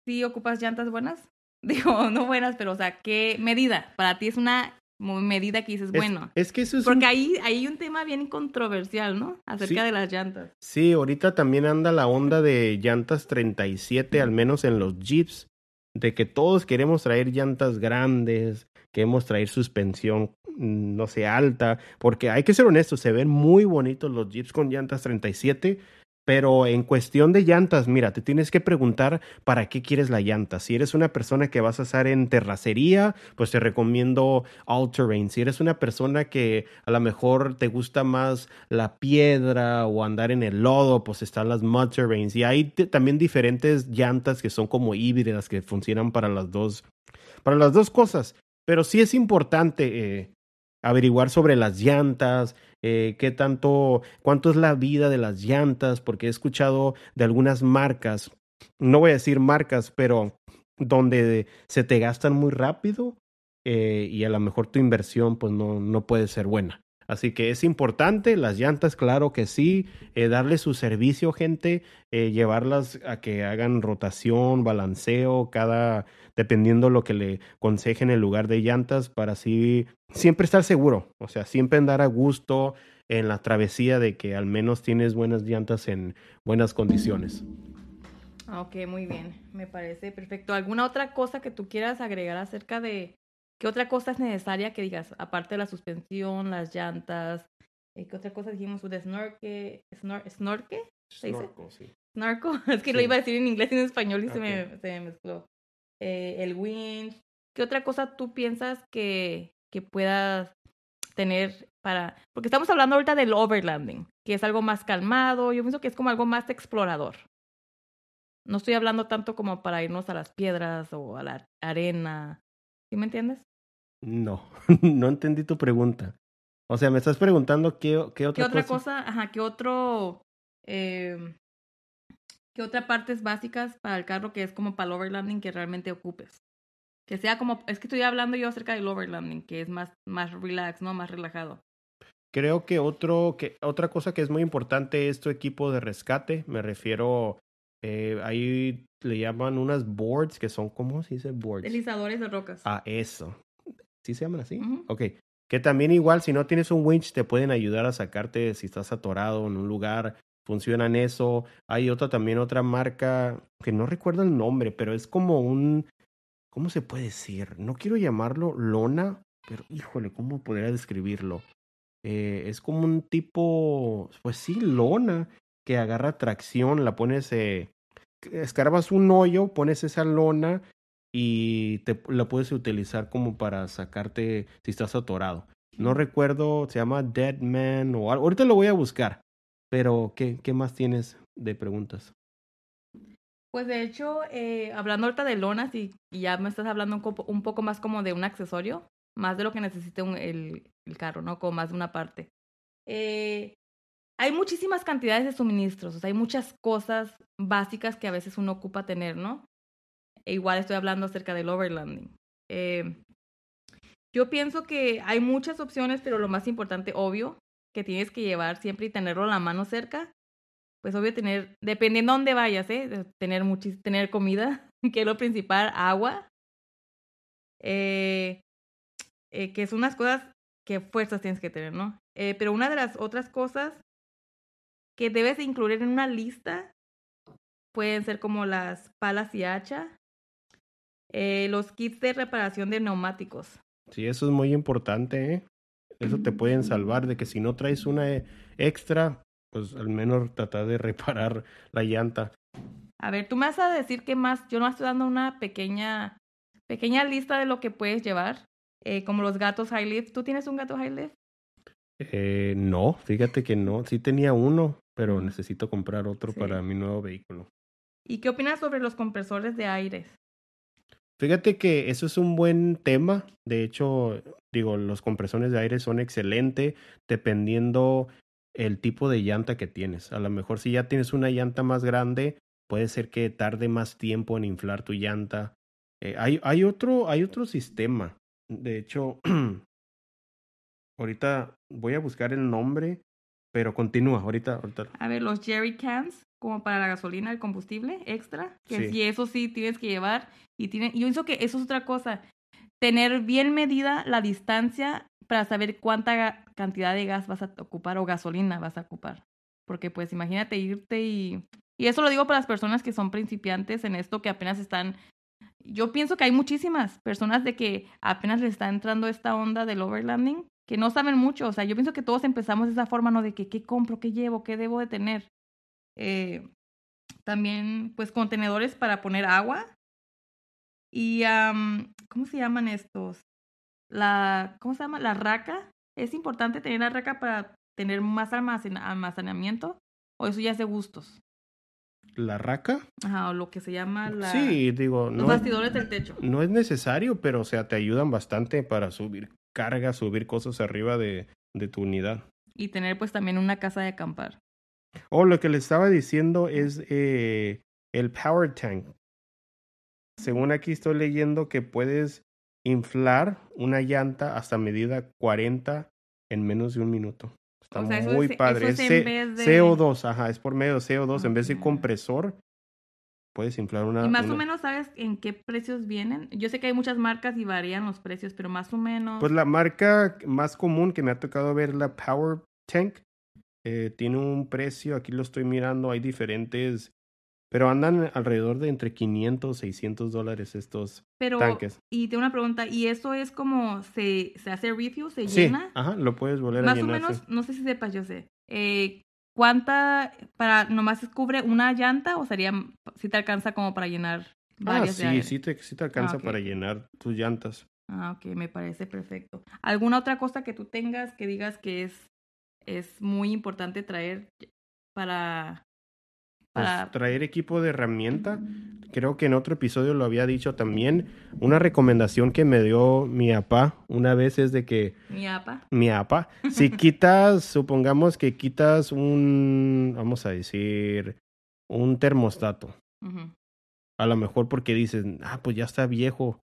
¿Sí ocupas llantas buenas? Digo, no buenas, pero o sea, ¿qué medida? Para ti es una medida que dices, bueno. Es que eso es Porque ahí, hay un tema bien controversial, ¿no? Acerca de las llantas. Sí, ahorita también anda la onda de llantas 37, al menos en los Jeeps, de que todos queremos traer llantas grandes, queremos traer suspensión, mm, no sé, alta, porque hay que ser honestos, se ven muy bonitos los Jeeps con llantas 37, pero en cuestión de llantas, mira, te tienes que preguntar para qué quieres la llanta. Si eres una persona que vas a estar en terracería, pues te recomiendo All Terrain. Si eres una persona que a lo mejor te gusta más la piedra o andar en el lodo, pues están las Mud Terrains. Y hay también diferentes llantas que son como híbridas que funcionan para las dos, para las dos cosas. Pero sí es importante eh, averiguar sobre las llantas, eh, qué tanto, cuánto es la vida de las llantas, porque he escuchado de algunas marcas, no voy a decir marcas, pero donde se te gastan muy rápido eh, y a lo mejor tu inversión pues no, no puede ser buena. Así que es importante, las llantas, claro que sí, eh, darle su servicio, gente, eh, llevarlas a que hagan rotación, balanceo, cada, dependiendo lo que le aconsejen el lugar de llantas, para así siempre estar seguro, o sea, siempre andar a gusto en la travesía de que al menos tienes buenas llantas en buenas condiciones. Ok, muy bien, me parece perfecto. ¿Alguna otra cosa que tú quieras agregar acerca de, ¿Qué otra cosa es necesaria que digas? Aparte de la suspensión, las llantas, eh, ¿qué otra cosa dijimos? ¿De snorke? ¿Snor ¿Snorke? ¿Se Snorco, sí. ¿Snorco? Es que lo iba a decir en inglés y en español y se, me, se, me, mezcló. Eh, el winch. ¿Qué otra cosa tú piensas que, que puedas tener para... Porque estamos hablando ahorita del overlanding, que es algo más calmado. Yo pienso que es como algo más explorador. No estoy hablando tanto como para irnos a las piedras o a la arena ¿Sí me entiendes? No, no entendí tu pregunta. O sea, me estás preguntando qué, qué otra, ¿Qué otra cosa? Ajá, qué otro... Eh, ¿Qué otra partes básicas para el carro que es como para el overlanding que realmente ocupes? Que sea como... Es que estoy hablando yo acerca del overlanding, que es más, más relax, ¿no? Más relajado. Creo que, otro, que otra cosa que es muy importante es tu equipo de rescate. Me refiero eh, ahí le llaman unas boards que son, ¿cómo se dice boards? Deslizadores de rocas. Ah, eso. ¿Sí se llaman así? Ok. Que también igual, si no tienes un winch, te pueden ayudar a sacarte si estás atorado en un lugar. Funcionan eso. Hay otra también, otra marca que no recuerdo el nombre, pero es como un, ¿cómo se puede decir? No quiero llamarlo lona, pero híjole, ¿cómo podría describirlo? Eh, es como un tipo, pues sí, lona, que agarra tracción, la pones eh, escarbas un hoyo, pones esa lona y te, la puedes utilizar como para sacarte si estás atorado. No recuerdo, se llama Dead Man o algo. Ahorita lo voy a buscar. Pero, ¿qué, qué más tienes de preguntas? Pues de hecho, eh, hablando ahorita de lonas y, ya me estás hablando un, poco más como de un accesorio, más de lo que necesite el, el, carro, ¿no? Como más de una parte. Eh, hay muchísimas cantidades de suministros, o sea, hay muchas cosas básicas que a veces uno ocupa tener, ¿no? E igual estoy hablando acerca del overlanding. Eh, yo pienso que hay muchas opciones, pero lo más importante, obvio, que tienes que llevar siempre y tenerlo a la mano cerca. Pues obvio tener, dependiendo dónde vayas, ¿eh? Tener, tener comida, que es lo principal, agua. Eh, eh, que son unas cosas que fuerzas tienes que tener, ¿no? Pero una de las otras cosas que debes incluir en una lista pueden ser como las palas y hacha, eh, los kits de reparación de neumáticos. Sí, eso es muy importante, ¿eh? Eso te pueden salvar de que si no traes una eh, extra, pues al menos trata de reparar la llanta. A ver, tú me vas a decir qué más. Yo no estoy dando una pequeña, pequeña lista de lo que puedes llevar, eh, como los gatos high lift. ¿Tú tienes un gato high lift? Eh, no, fíjate que no. Sí tenía uno, pero necesito comprar otro para mi nuevo vehículo. ¿Y qué opinas sobre los compresores de aire? Fíjate que eso es un buen tema. De hecho, digo, los compresores de aire son excelentes dependiendo el tipo de llanta que tienes. A lo mejor si ya tienes una llanta más grande, puede ser que tarde más tiempo en inflar tu llanta. Eh, hay, hay, otro, hay otro sistema. De hecho, ahorita voy a buscar el nombre, pero continúa, ahorita, ahorita. A ver, los jerry cans, como para la gasolina, el combustible extra, que sí, eso sí tienes que llevar. Y tiene, yo pienso que eso es otra cosa. tener bien medida la distancia para saber cuánta cantidad de gas vas a ocupar o gasolina vas a ocupar. Porque pues imagínate irte y... Y eso lo digo para las personas que son principiantes en esto, que apenas están... Yo pienso que hay muchísimas personas de que apenas les está entrando esta onda del overlanding, que no saben mucho. O sea, yo pienso que todos empezamos de esa forma, ¿no? De que qué compro, qué llevo, qué debo de tener. Eh, también, pues, contenedores para poner agua. Y, ¿cómo se llaman estos? La, ¿cómo se llama? La raca. Es importante tener la raca para tener más almacenamiento. O eso ya es de gustos. ¿La raca? Ajá, o lo que se llama la... Sí, digo... Los bastidores del techo. No es necesario, pero o sea, te ayudan bastante para subir carga, subir cosas arriba de, de tu unidad. Y tener pues también una casa de acampar. Oh, lo que le estaba diciendo es eh, el power tank. Según aquí estoy leyendo que puedes inflar una llanta hasta medida 40 en menos de un minuto. Está muy padre. es, CO2, ajá, es por medio de CO2. En vez de compresor, puedes inflar una. ¿Y más o menos sabes en qué precios vienen? Yo sé que hay muchas marcas y varían los precios, pero más o menos. Pues la marca más común que me ha tocado ver, la Power Tank, eh, tiene un precio, aquí lo estoy mirando, hay diferentes, pero andan alrededor de entre 500 y 600 dólares estos pero, tanques. Y tengo una pregunta, ¿y eso es como se, se hace review, se llena? Ajá, lo puedes volver a llenar. Más o menos, no sé si sepas, yo sé. Eh, ¿Cuánta, para, nomás cubre una llanta o sería, si te alcanza como para llenar ah, varias Ah, sí, sí te, sí te alcanza ah, para llenar tus llantas. Ah, ok, me parece perfecto. ¿Alguna otra cosa que tú tengas que digas que es es muy importante traer para, pues, para... traer equipo de herramienta. Creo que en otro episodio lo había dicho también. Una recomendación que me dio mi papá una vez es de que... Mi apa. Mi apa. Si quitas, supongamos que quitas un, vamos a decir, un termostato. A lo mejor porque dices, ah, pues ya está viejo.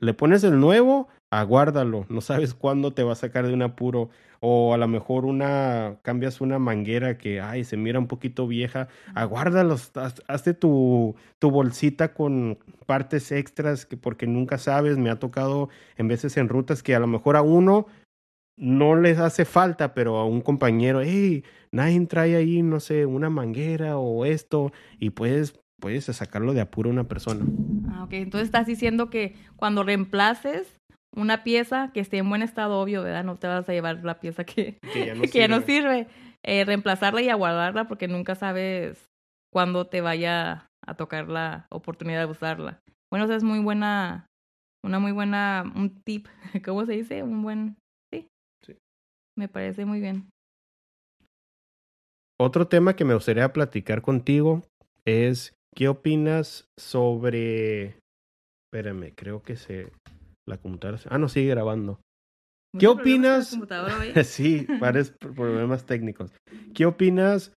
Le pones el nuevo, aguárdalo. No sabes cuándo te va a sacar de un apuro. O a lo mejor una, cambias una manguera que, ay, se mira un poquito vieja. Aguárdalos, hazte tu, tu bolsita con partes extras que porque nunca sabes. Me ha tocado en veces en rutas que a lo mejor a uno no les hace falta, pero a un compañero, hey, nadie trae ahí, no sé, una manguera o esto, y puedes puedes sacarlo de apuro a una persona. Ah, ok. Entonces estás diciendo que cuando reemplaces una pieza que esté en buen estado, obvio, ¿verdad? No te vas a llevar la pieza que, ya no sirve. Eh, reemplazarla y aguardarla porque nunca sabes cuándo te vaya a tocar la oportunidad de usarla. Bueno, esa es muy buena, una muy buena, un tip, ¿cómo se dice? Un buen, sí. Sí. Me parece muy bien. Otro tema que me gustaría platicar contigo es ¿Qué opinas sobre... Espérame, creo que se... La computadora... Ah, no, sigue grabando. ¿Qué opinas? sí, varios problemas técnicos. ¿Qué opinas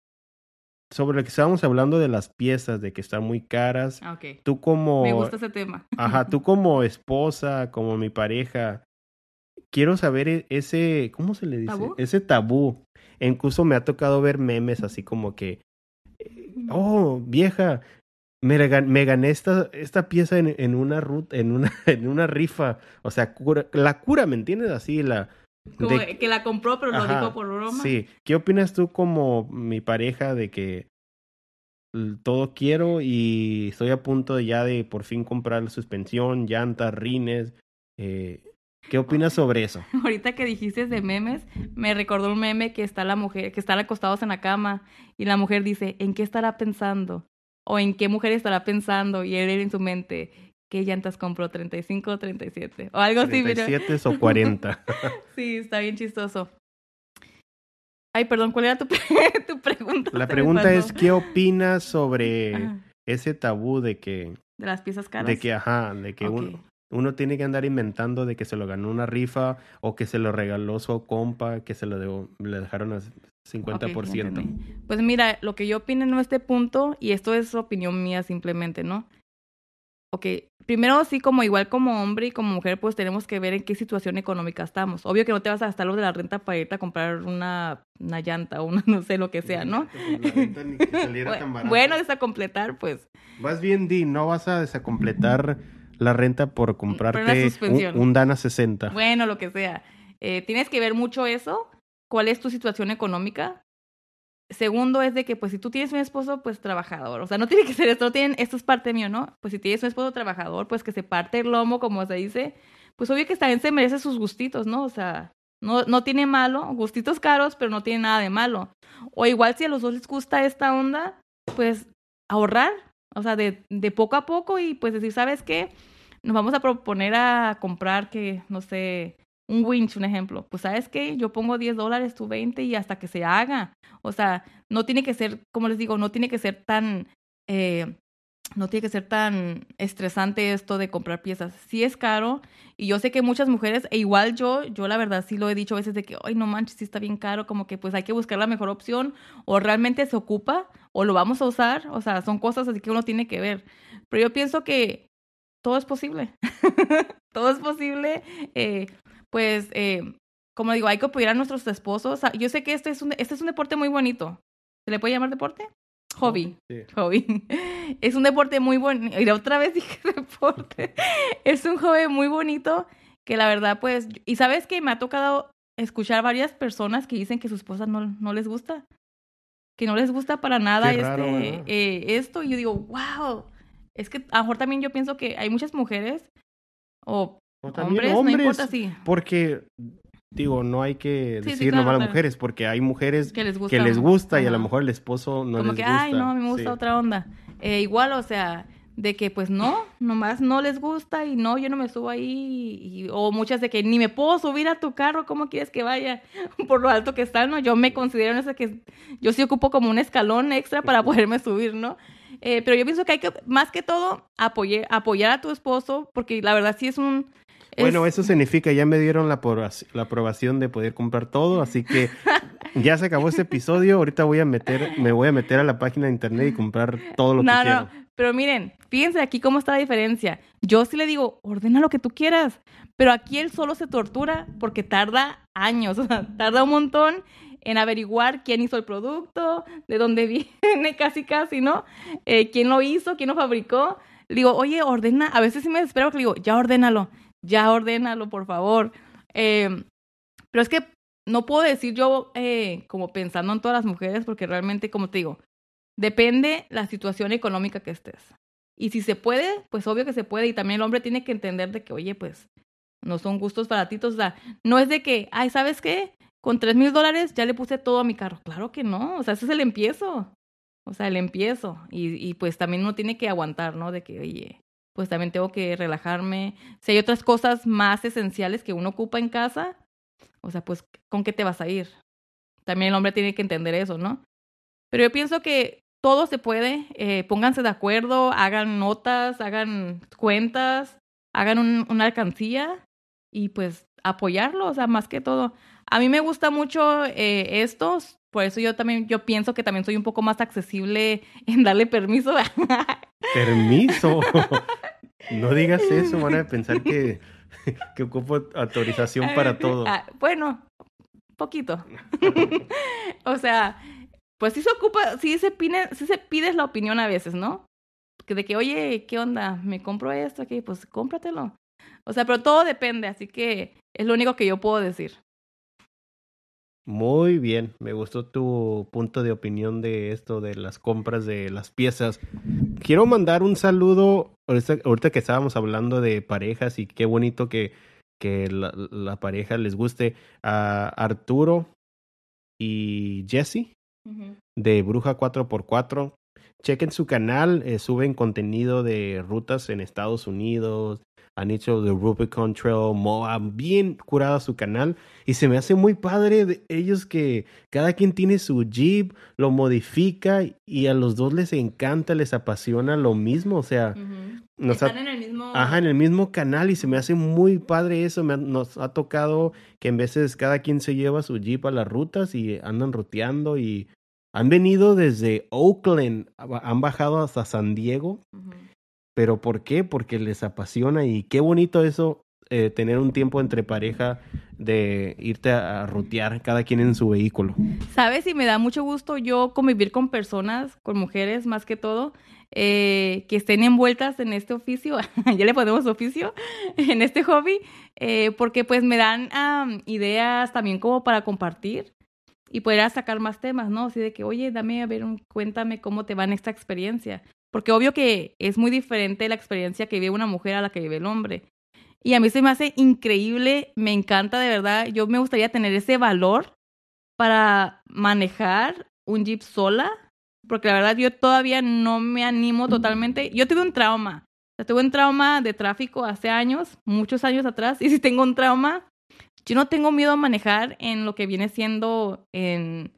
sobre lo que estábamos hablando de las piezas, de que están muy caras? Ah, okay. Tú como... Me gusta ese tema. Ajá, tú como esposa, como mi pareja, quiero saber e-, ese... ¿Cómo se le dice? ¿Tabú? Ese tabú. Incluso me ha tocado ver memes así como que... Oh, vieja, me, gané esta, esta pieza en, en una ruta, en una, en una rifa. O sea, la cura, ¿me entiendes? Así la. Como que la compró, pero lo dijo por broma. Sí. ¿Qué opinas tú como mi pareja de que todo quiero y estoy a punto de ya de por fin comprar la suspensión, llantas, rines? Eh, ¿Qué opinas sobre eso? Ahorita que dijiste de memes, me recordó un meme que está la mujer, que están acostados en la cama y la mujer dice, ¿en qué estará pensando? O en qué mujer estará pensando y él en su mente, ¿qué llantas compró? ¿35 o 37? O algo así. 37 o 40. sí, está bien chistoso. Ay, perdón, ¿cuál era tu, tu pregunta? La pregunta es, ¿qué opinas sobre ese tabú de que... De las piezas caras. De que, ajá, de que uno, uno tiene que andar inventando de que se lo ganó una rifa o que se lo regaló su compa, que se lo le dejaron 50%. pues mira, lo que yo opino en este punto, y esto es opinión mía simplemente, ¿no? Ok, primero sí, como igual como hombre y como mujer, pues tenemos que ver en qué situación económica estamos. Obvio que no te vas a gastar lo de la renta para irte a comprar una, una llanta o una, no sé lo que sea, ¿no? Pues, bueno, desacompletar, pues. Vas bien, Di, no vas a desacompletar la renta por comprarte un, un, Dana 60. Bueno, lo que sea. Eh, tienes que ver mucho eso. ¿Cuál es tu situación económica? Segundo es de que, pues, si tú tienes un esposo, pues, trabajador. O sea, no tiene que ser esto, tienen, esto es parte mío, ¿no? Pues, si tienes un esposo trabajador, pues, que se parte el lomo, como se dice, pues, obvio que también se merece sus gustitos, ¿no? O sea, no, no tiene malo, gustitos caros, pero no tiene nada de malo. O igual si a los dos les gusta esta onda, pues, ahorrar, o sea, de, de poco a poco y, pues, decir, ¿sabes qué? Nos vamos a proponer a comprar que, no sé, un winch, un ejemplo. Pues sabes qué, yo pongo 10 dólares, tú 20 y hasta que se haga. O sea, no tiene que ser, como les digo, no tiene que ser tan, eh, no tiene que ser tan estresante esto de comprar piezas. Sí es caro y yo sé que muchas mujeres, e igual yo, yo la verdad sí lo he dicho a veces de que, ay, no manches, sí está bien caro, como que pues hay que buscar la mejor opción o realmente se ocupa o lo vamos a usar. O sea, son cosas así que uno tiene que ver. Pero yo pienso que todo es posible. todo es posible. Eh, pues, eh, como digo, hay que apoyar a nuestros esposos. Yo sé que este es un, este es un deporte muy bonito. ¿Se le puede llamar deporte? Hobby. Hobby. Es un deporte muy bonito. Y otra vez dije deporte. es un hobby muy bonito que la verdad, pues, y sabes que me ha tocado escuchar varias personas que dicen que su esposa no, no les gusta. Que no les gusta para nada este, eh, esto. Y yo digo, wow. Es que a lo mejor también yo pienso que hay muchas mujeres o también hombres, porque digo, no hay que decir nomás a las mujeres, porque hay mujeres que les gusta, y a lo mejor el esposo no les gusta. Como que, ay, no, me gusta otra onda. Eh, igual, o sea, de que pues no, nomás no les gusta y no, yo no me subo ahí, y, o muchas de que ni me puedo subir a tu carro, ¿cómo quieres que vaya? Por lo alto que está, ¿no? Yo me considero esa que yo sí ocupo como un escalón extra para poderme subir, ¿no? Eh, pero yo pienso que hay que, más que todo, apoyar, apoyar a tu esposo, porque la verdad sí es un bueno, eso significa, ya me dieron la, la aprobación de poder comprar todo, así que ya se acabó este episodio. Ahorita voy a meter, me voy a meter a la página de internet y comprar todo lo que quiero. No, pero miren, fíjense aquí cómo está la diferencia. Yo sí le digo, ordena lo que tú quieras, pero aquí él solo se tortura porque tarda años, o sea, tarda un montón en averiguar quién hizo el producto, de dónde viene, casi casi, ¿no? Eh, quién lo hizo, quién lo fabricó. Le digo, oye, ordena. A veces sí me desespero que le digo, ya ordénalo ya ordénalo, por favor. Eh, pero es que no puedo decir yo eh, como pensando en todas las mujeres, porque realmente, como te digo, depende la situación económica que estés. Y si se puede, pues obvio que se puede. Y también el hombre tiene que entender de que, oye, pues no son gustos baratitos. O sea, no es de que, ay, ¿sabes qué? Con tres mil dólares ya le puse todo a mi carro. Claro que no. O sea, ese es el empiezo. O sea, el empiezo. Y, y pues también uno tiene que aguantar, ¿no? De que, oye, pues también tengo que relajarme. Si hay otras cosas más esenciales que uno ocupa en casa, o sea, pues, ¿con qué te vas a ir? También el hombre tiene que entender eso, ¿no? Pero yo pienso que todo se puede, eh, pónganse de acuerdo, hagan notas, hagan cuentas, hagan una alcancía y pues apoyarlo, o sea, más que todo. A mí me gusta mucho eh, estos, por eso yo también, yo pienso que también soy un poco más accesible en darle permiso. Permiso. No digas eso, van a pensar que, que ocupo autorización para todo. Ah, bueno, poquito. o sea, pues sí se ocupa, sí se, pide, sí se pides la opinión a veces, ¿no? De que, oye, ¿qué onda? ¿Me compro esto aquí? Pues cómpratelo. O sea, pero todo depende, así que es lo único que yo puedo decir. Muy bien, me gustó tu punto de opinión de esto de las compras de las piezas. Quiero mandar un saludo, ahorita, que estábamos hablando de parejas y qué bonito que, que la, pareja les guste, a Arturo y Jesse de Bruja 4x4. Chequen su canal, eh, suben contenido de rutas en Estados Unidos, han hecho The Rubicon Trail, Moab, bien curado su canal. Y se me hace muy padre de ellos que cada quien tiene su Jeep, lo modifica y a los dos les encanta, les apasiona lo mismo. O sea, están en el mismo... Ajá, en el mismo canal y se me hace muy padre eso. nos ha tocado que en veces cada quien se lleva su Jeep a las rutas y andan ruteando y han venido desde Oakland, han bajado hasta San Diego. ¿Pero por qué? Porque les apasiona y qué bonito eso, eh, tener un tiempo entre pareja de irte a, rutear cada quien en su vehículo. Sabes, y me da mucho gusto yo convivir con personas, con mujeres más que todo, eh, que estén envueltas en este oficio, ya le ponemos oficio, en este hobby, eh, porque pues me dan ideas también como para compartir y poder sacar más temas, ¿no? Así de que, oye, dame a ver, un, cuéntame cómo te va en esta experiencia. Porque obvio que es muy diferente la experiencia que vive una mujer a la que vive el hombre. Y a mí se me hace increíble, me encanta de verdad. Yo me gustaría tener ese valor para manejar un jeep sola, porque la verdad yo todavía no me animo totalmente. Yo tuve un trauma. O tuve un trauma de tráfico hace años, muchos años atrás, y si tengo un trauma, yo no tengo miedo a manejar en lo que viene siendo en,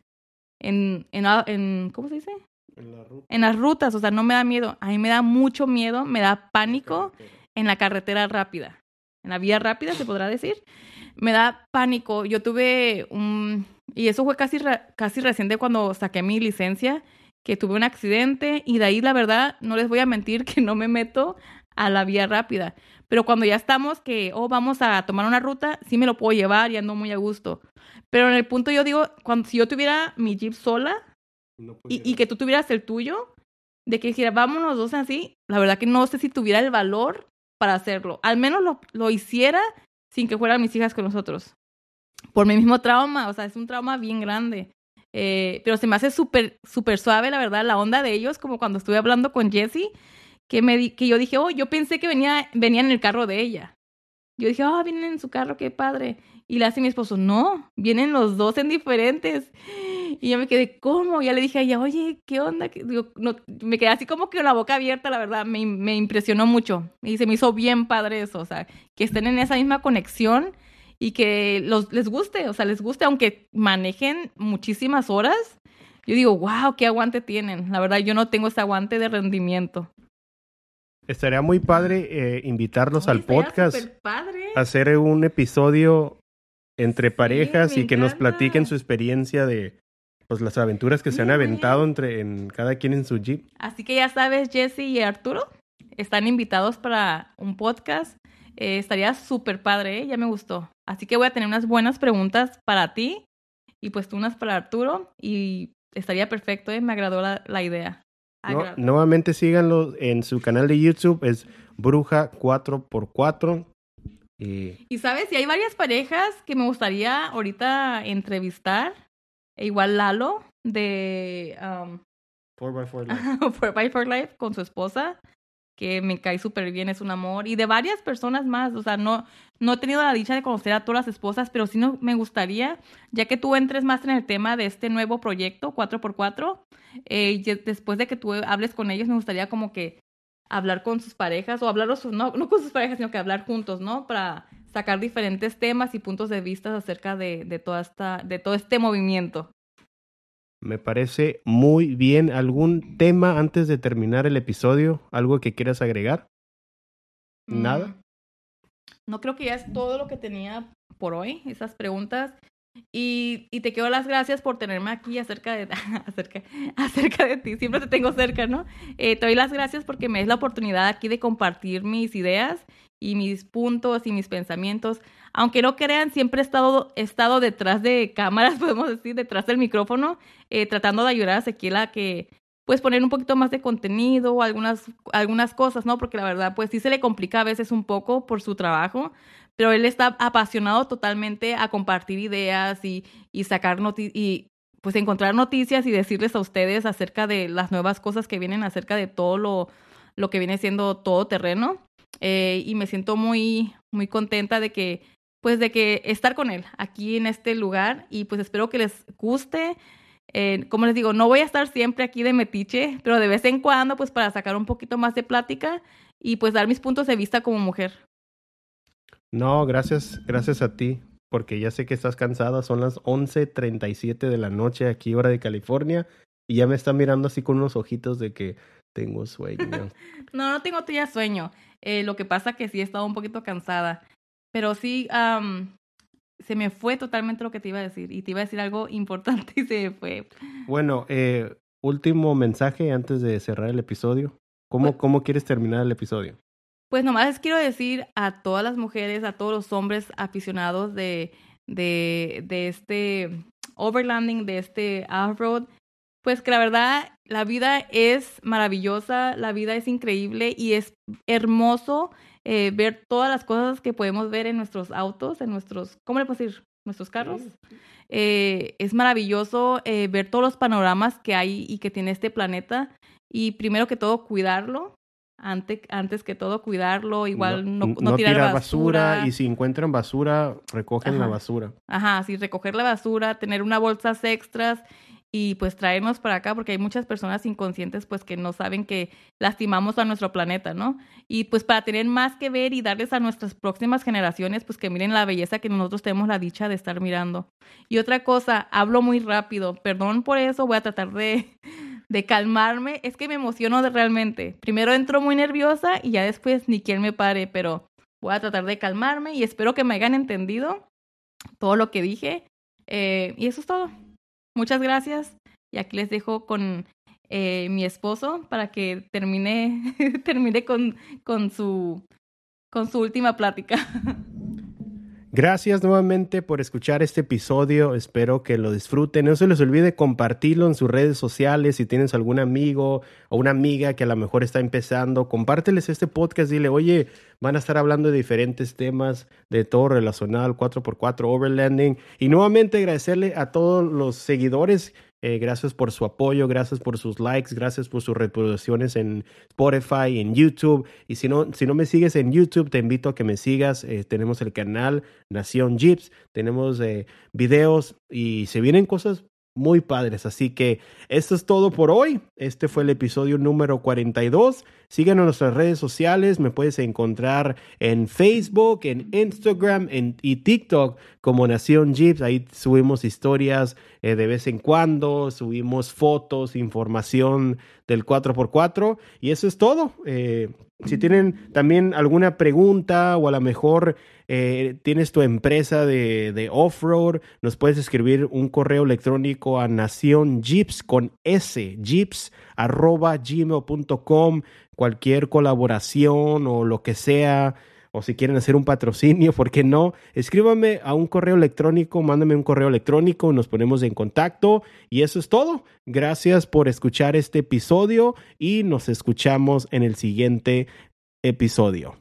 en, en, en ¿cómo se dice? En, las rutas, o sea, no me da miedo. A mí me da mucho miedo, me da pánico en la carretera rápida. En la vía rápida, se podrá decir. Me da pánico. Yo tuve un... Y eso fue casi, casi reciente cuando saqué mi licencia, que tuve un accidente y de ahí, la verdad, no les voy a mentir que no me meto a la vía rápida. Pero cuando ya estamos que, oh, vamos a tomar una ruta, sí me lo puedo llevar y ando muy a gusto. Pero en el punto yo digo, cuando si yo tuviera mi jeep sola, y, que tú tuvieras el tuyo, de que dijera, vámonos dos así, la verdad que no sé si tuviera el valor para hacerlo. Al menos lo, lo hiciera sin que fueran mis hijas con nosotros. Por mi mismo trauma, o sea, es un trauma bien grande. Eh, pero se me hace súper, súper suave, la verdad, la onda de ellos, como cuando estuve hablando con Jessie, que, me, que yo dije, oh, yo pensé que venía, venía en el carro de ella. Yo dije, oh, vienen en su carro, qué padre. Y le hace mi esposo, no, vienen los dos en diferentes. Y yo me quedé, ¿cómo? Ya le dije a ella, oye, ¿qué onda? Digo, no, me quedé así como que con la boca abierta, la verdad, me, me impresionó mucho. Y se me hizo bien padre eso, o sea, que estén en esa misma conexión y que los, les guste, o sea, les guste, aunque manejen muchísimas horas. Yo digo, wow, qué aguante tienen. La verdad, yo no tengo ese aguante de rendimiento. Estaría muy padre eh, invitarlos al podcast. Padre. Hacer un episodio entre parejas y que nos platiquen su experiencia de pues las aventuras que se han aventado entre en cada quien en su jeep. Así que ya sabes, Jesse y Arturo están invitados para un podcast. Eh, estaría súper padre, ¿eh? ya me gustó. Así que voy a tener unas buenas preguntas para ti y pues tú unas para Arturo y estaría perfecto, ¿eh? me agradó la, idea. nuevamente síganlo en su canal de YouTube, es Bruja 4x4. Y... sabes, si hay varias parejas que me gustaría ahorita entrevistar. E igual Lalo de um, 4x4 Life. 4x4 Life con su esposa, que me cae súper bien, es un amor. Y de varias personas más, o sea, no, no he tenido la dicha de conocer a todas las esposas, pero sí no, me gustaría, ya que tú entres más en el tema de este nuevo proyecto 4x4, eh, después de que tú hables con ellos, me gustaría como que hablar con sus parejas o hablar, no, no con sus parejas, sino que hablar juntos, ¿no? Para sacar diferentes temas y puntos de vista acerca de, de, toda esta, de todo este movimiento. Me parece muy bien. ¿Algún tema antes de terminar el episodio? ¿Algo que quieras agregar? ¿Nada? Mm, no creo que ya es todo lo que tenía por hoy, esas preguntas. Y, y, te quiero las gracias por tenerme aquí acerca de, acerca, acerca de ti. Siempre te tengo cerca, ¿no? Eh, te doy las gracias porque me es la oportunidad aquí de compartir mis ideas y mis puntos y mis pensamientos. Aunque no crean, siempre he estado, estado detrás de cámaras, podemos decir, detrás del micrófono, eh, tratando de ayudar a Ezequiel a que pues poner un poquito más de contenido algunas, algunas cosas, ¿no? Porque la verdad, pues sí se le complica a veces un poco por su trabajo, pero él está apasionado totalmente a compartir ideas y, y sacar noticias y pues encontrar noticias y decirles a ustedes acerca de las nuevas cosas que vienen acerca de todo lo, lo que viene siendo todo terreno. Eh, y me siento muy, muy contenta de que, pues de que estar con él aquí en este lugar y pues espero que les guste. Eh, como les digo, no voy a estar siempre aquí de metiche, pero de vez en cuando, pues para sacar un poquito más de plática y pues dar mis puntos de vista como mujer. No, gracias, gracias a ti, porque ya sé que estás cansada, son las 11:37 de la noche aquí, hora de California, y ya me está mirando así con unos ojitos de que tengo sueño. no, no tengo todavía sueño. Eh, lo que pasa que sí he estado un poquito cansada, pero sí, se me fue totalmente lo que te iba a decir, y te iba a decir algo importante y se me fue. Bueno, eh, último mensaje antes de cerrar el episodio. ¿Cómo, pues ¿Cómo quieres terminar el episodio? Pues nomás les quiero decir a todas las mujeres, a todos los hombres aficionados de, de, de este overlanding, de este off-road, Pues que la verdad, la vida es maravillosa, la vida es increíble y es hermoso eh, ver todas las cosas que podemos ver en nuestros autos, en nuestros, ¿cómo le puedo decir? Nuestros carros. Eh, es maravilloso eh, ver todos los panoramas que hay y que tiene este planeta y primero que todo cuidarlo, antes, antes que todo cuidarlo, igual no, no, tirar, basura. Y si encuentran basura, recogen la basura. Ajá, sí, recoger la basura, tener una bolsas extras y pues traernos para acá porque hay muchas personas inconscientes pues que no saben que lastimamos a nuestro planeta, ¿no? Y pues para tener más que ver y darles a nuestras próximas generaciones pues que miren la belleza que nosotros tenemos la dicha de estar mirando. Y otra cosa, hablo muy rápido, perdón por eso, voy a tratar de, de calmarme, es que me emociono de realmente. Primero entro muy nerviosa y ya después ni quien me pare, pero voy a tratar de calmarme y espero que me hayan entendido todo lo que dije. Eh, y eso es todo. Muchas gracias. Y aquí les dejo con eh, mi esposo para que termine, termine con, con, su, con su última plática. Gracias nuevamente por escuchar este episodio. Espero que lo disfruten. No se les olvide compartirlo en sus redes sociales. Si tienes algún amigo o una amiga que a lo mejor está empezando, compárteles este podcast. Dile, oye, van a estar hablando de diferentes temas, de todo relacionado al 4x4 Overlanding. Y nuevamente agradecerle a todos los seguidores eh, gracias por su apoyo, gracias por sus likes, gracias por sus reproducciones en Spotify, en YouTube. Y si no, si no me sigues en YouTube, te invito a que me sigas. Eh, tenemos el canal Nación Jeeps, tenemos eh, videos y se vienen cosas muy padres. Así que esto es todo por hoy. Este fue el episodio número 42. Síganos en nuestras redes sociales. Me puedes encontrar en Facebook, en Instagram en, y TikTok como Nación Jeeps. Ahí subimos historias eh, de vez en cuando, subimos fotos, información del 4x4. Y eso es todo. Eh, si tienen también alguna pregunta o a lo mejor eh, tienes tu empresa de, off-road, nos puedes escribir un correo electrónico a Nación Jeeps con S, jeeps arroba gmail.com, cualquier colaboración o lo que sea o si quieren hacer un patrocinio, ¿por qué no? Escríbame a un correo electrónico, mándame un correo electrónico, nos ponemos en contacto y eso es todo. Gracias por escuchar este episodio y nos escuchamos en el siguiente episodio.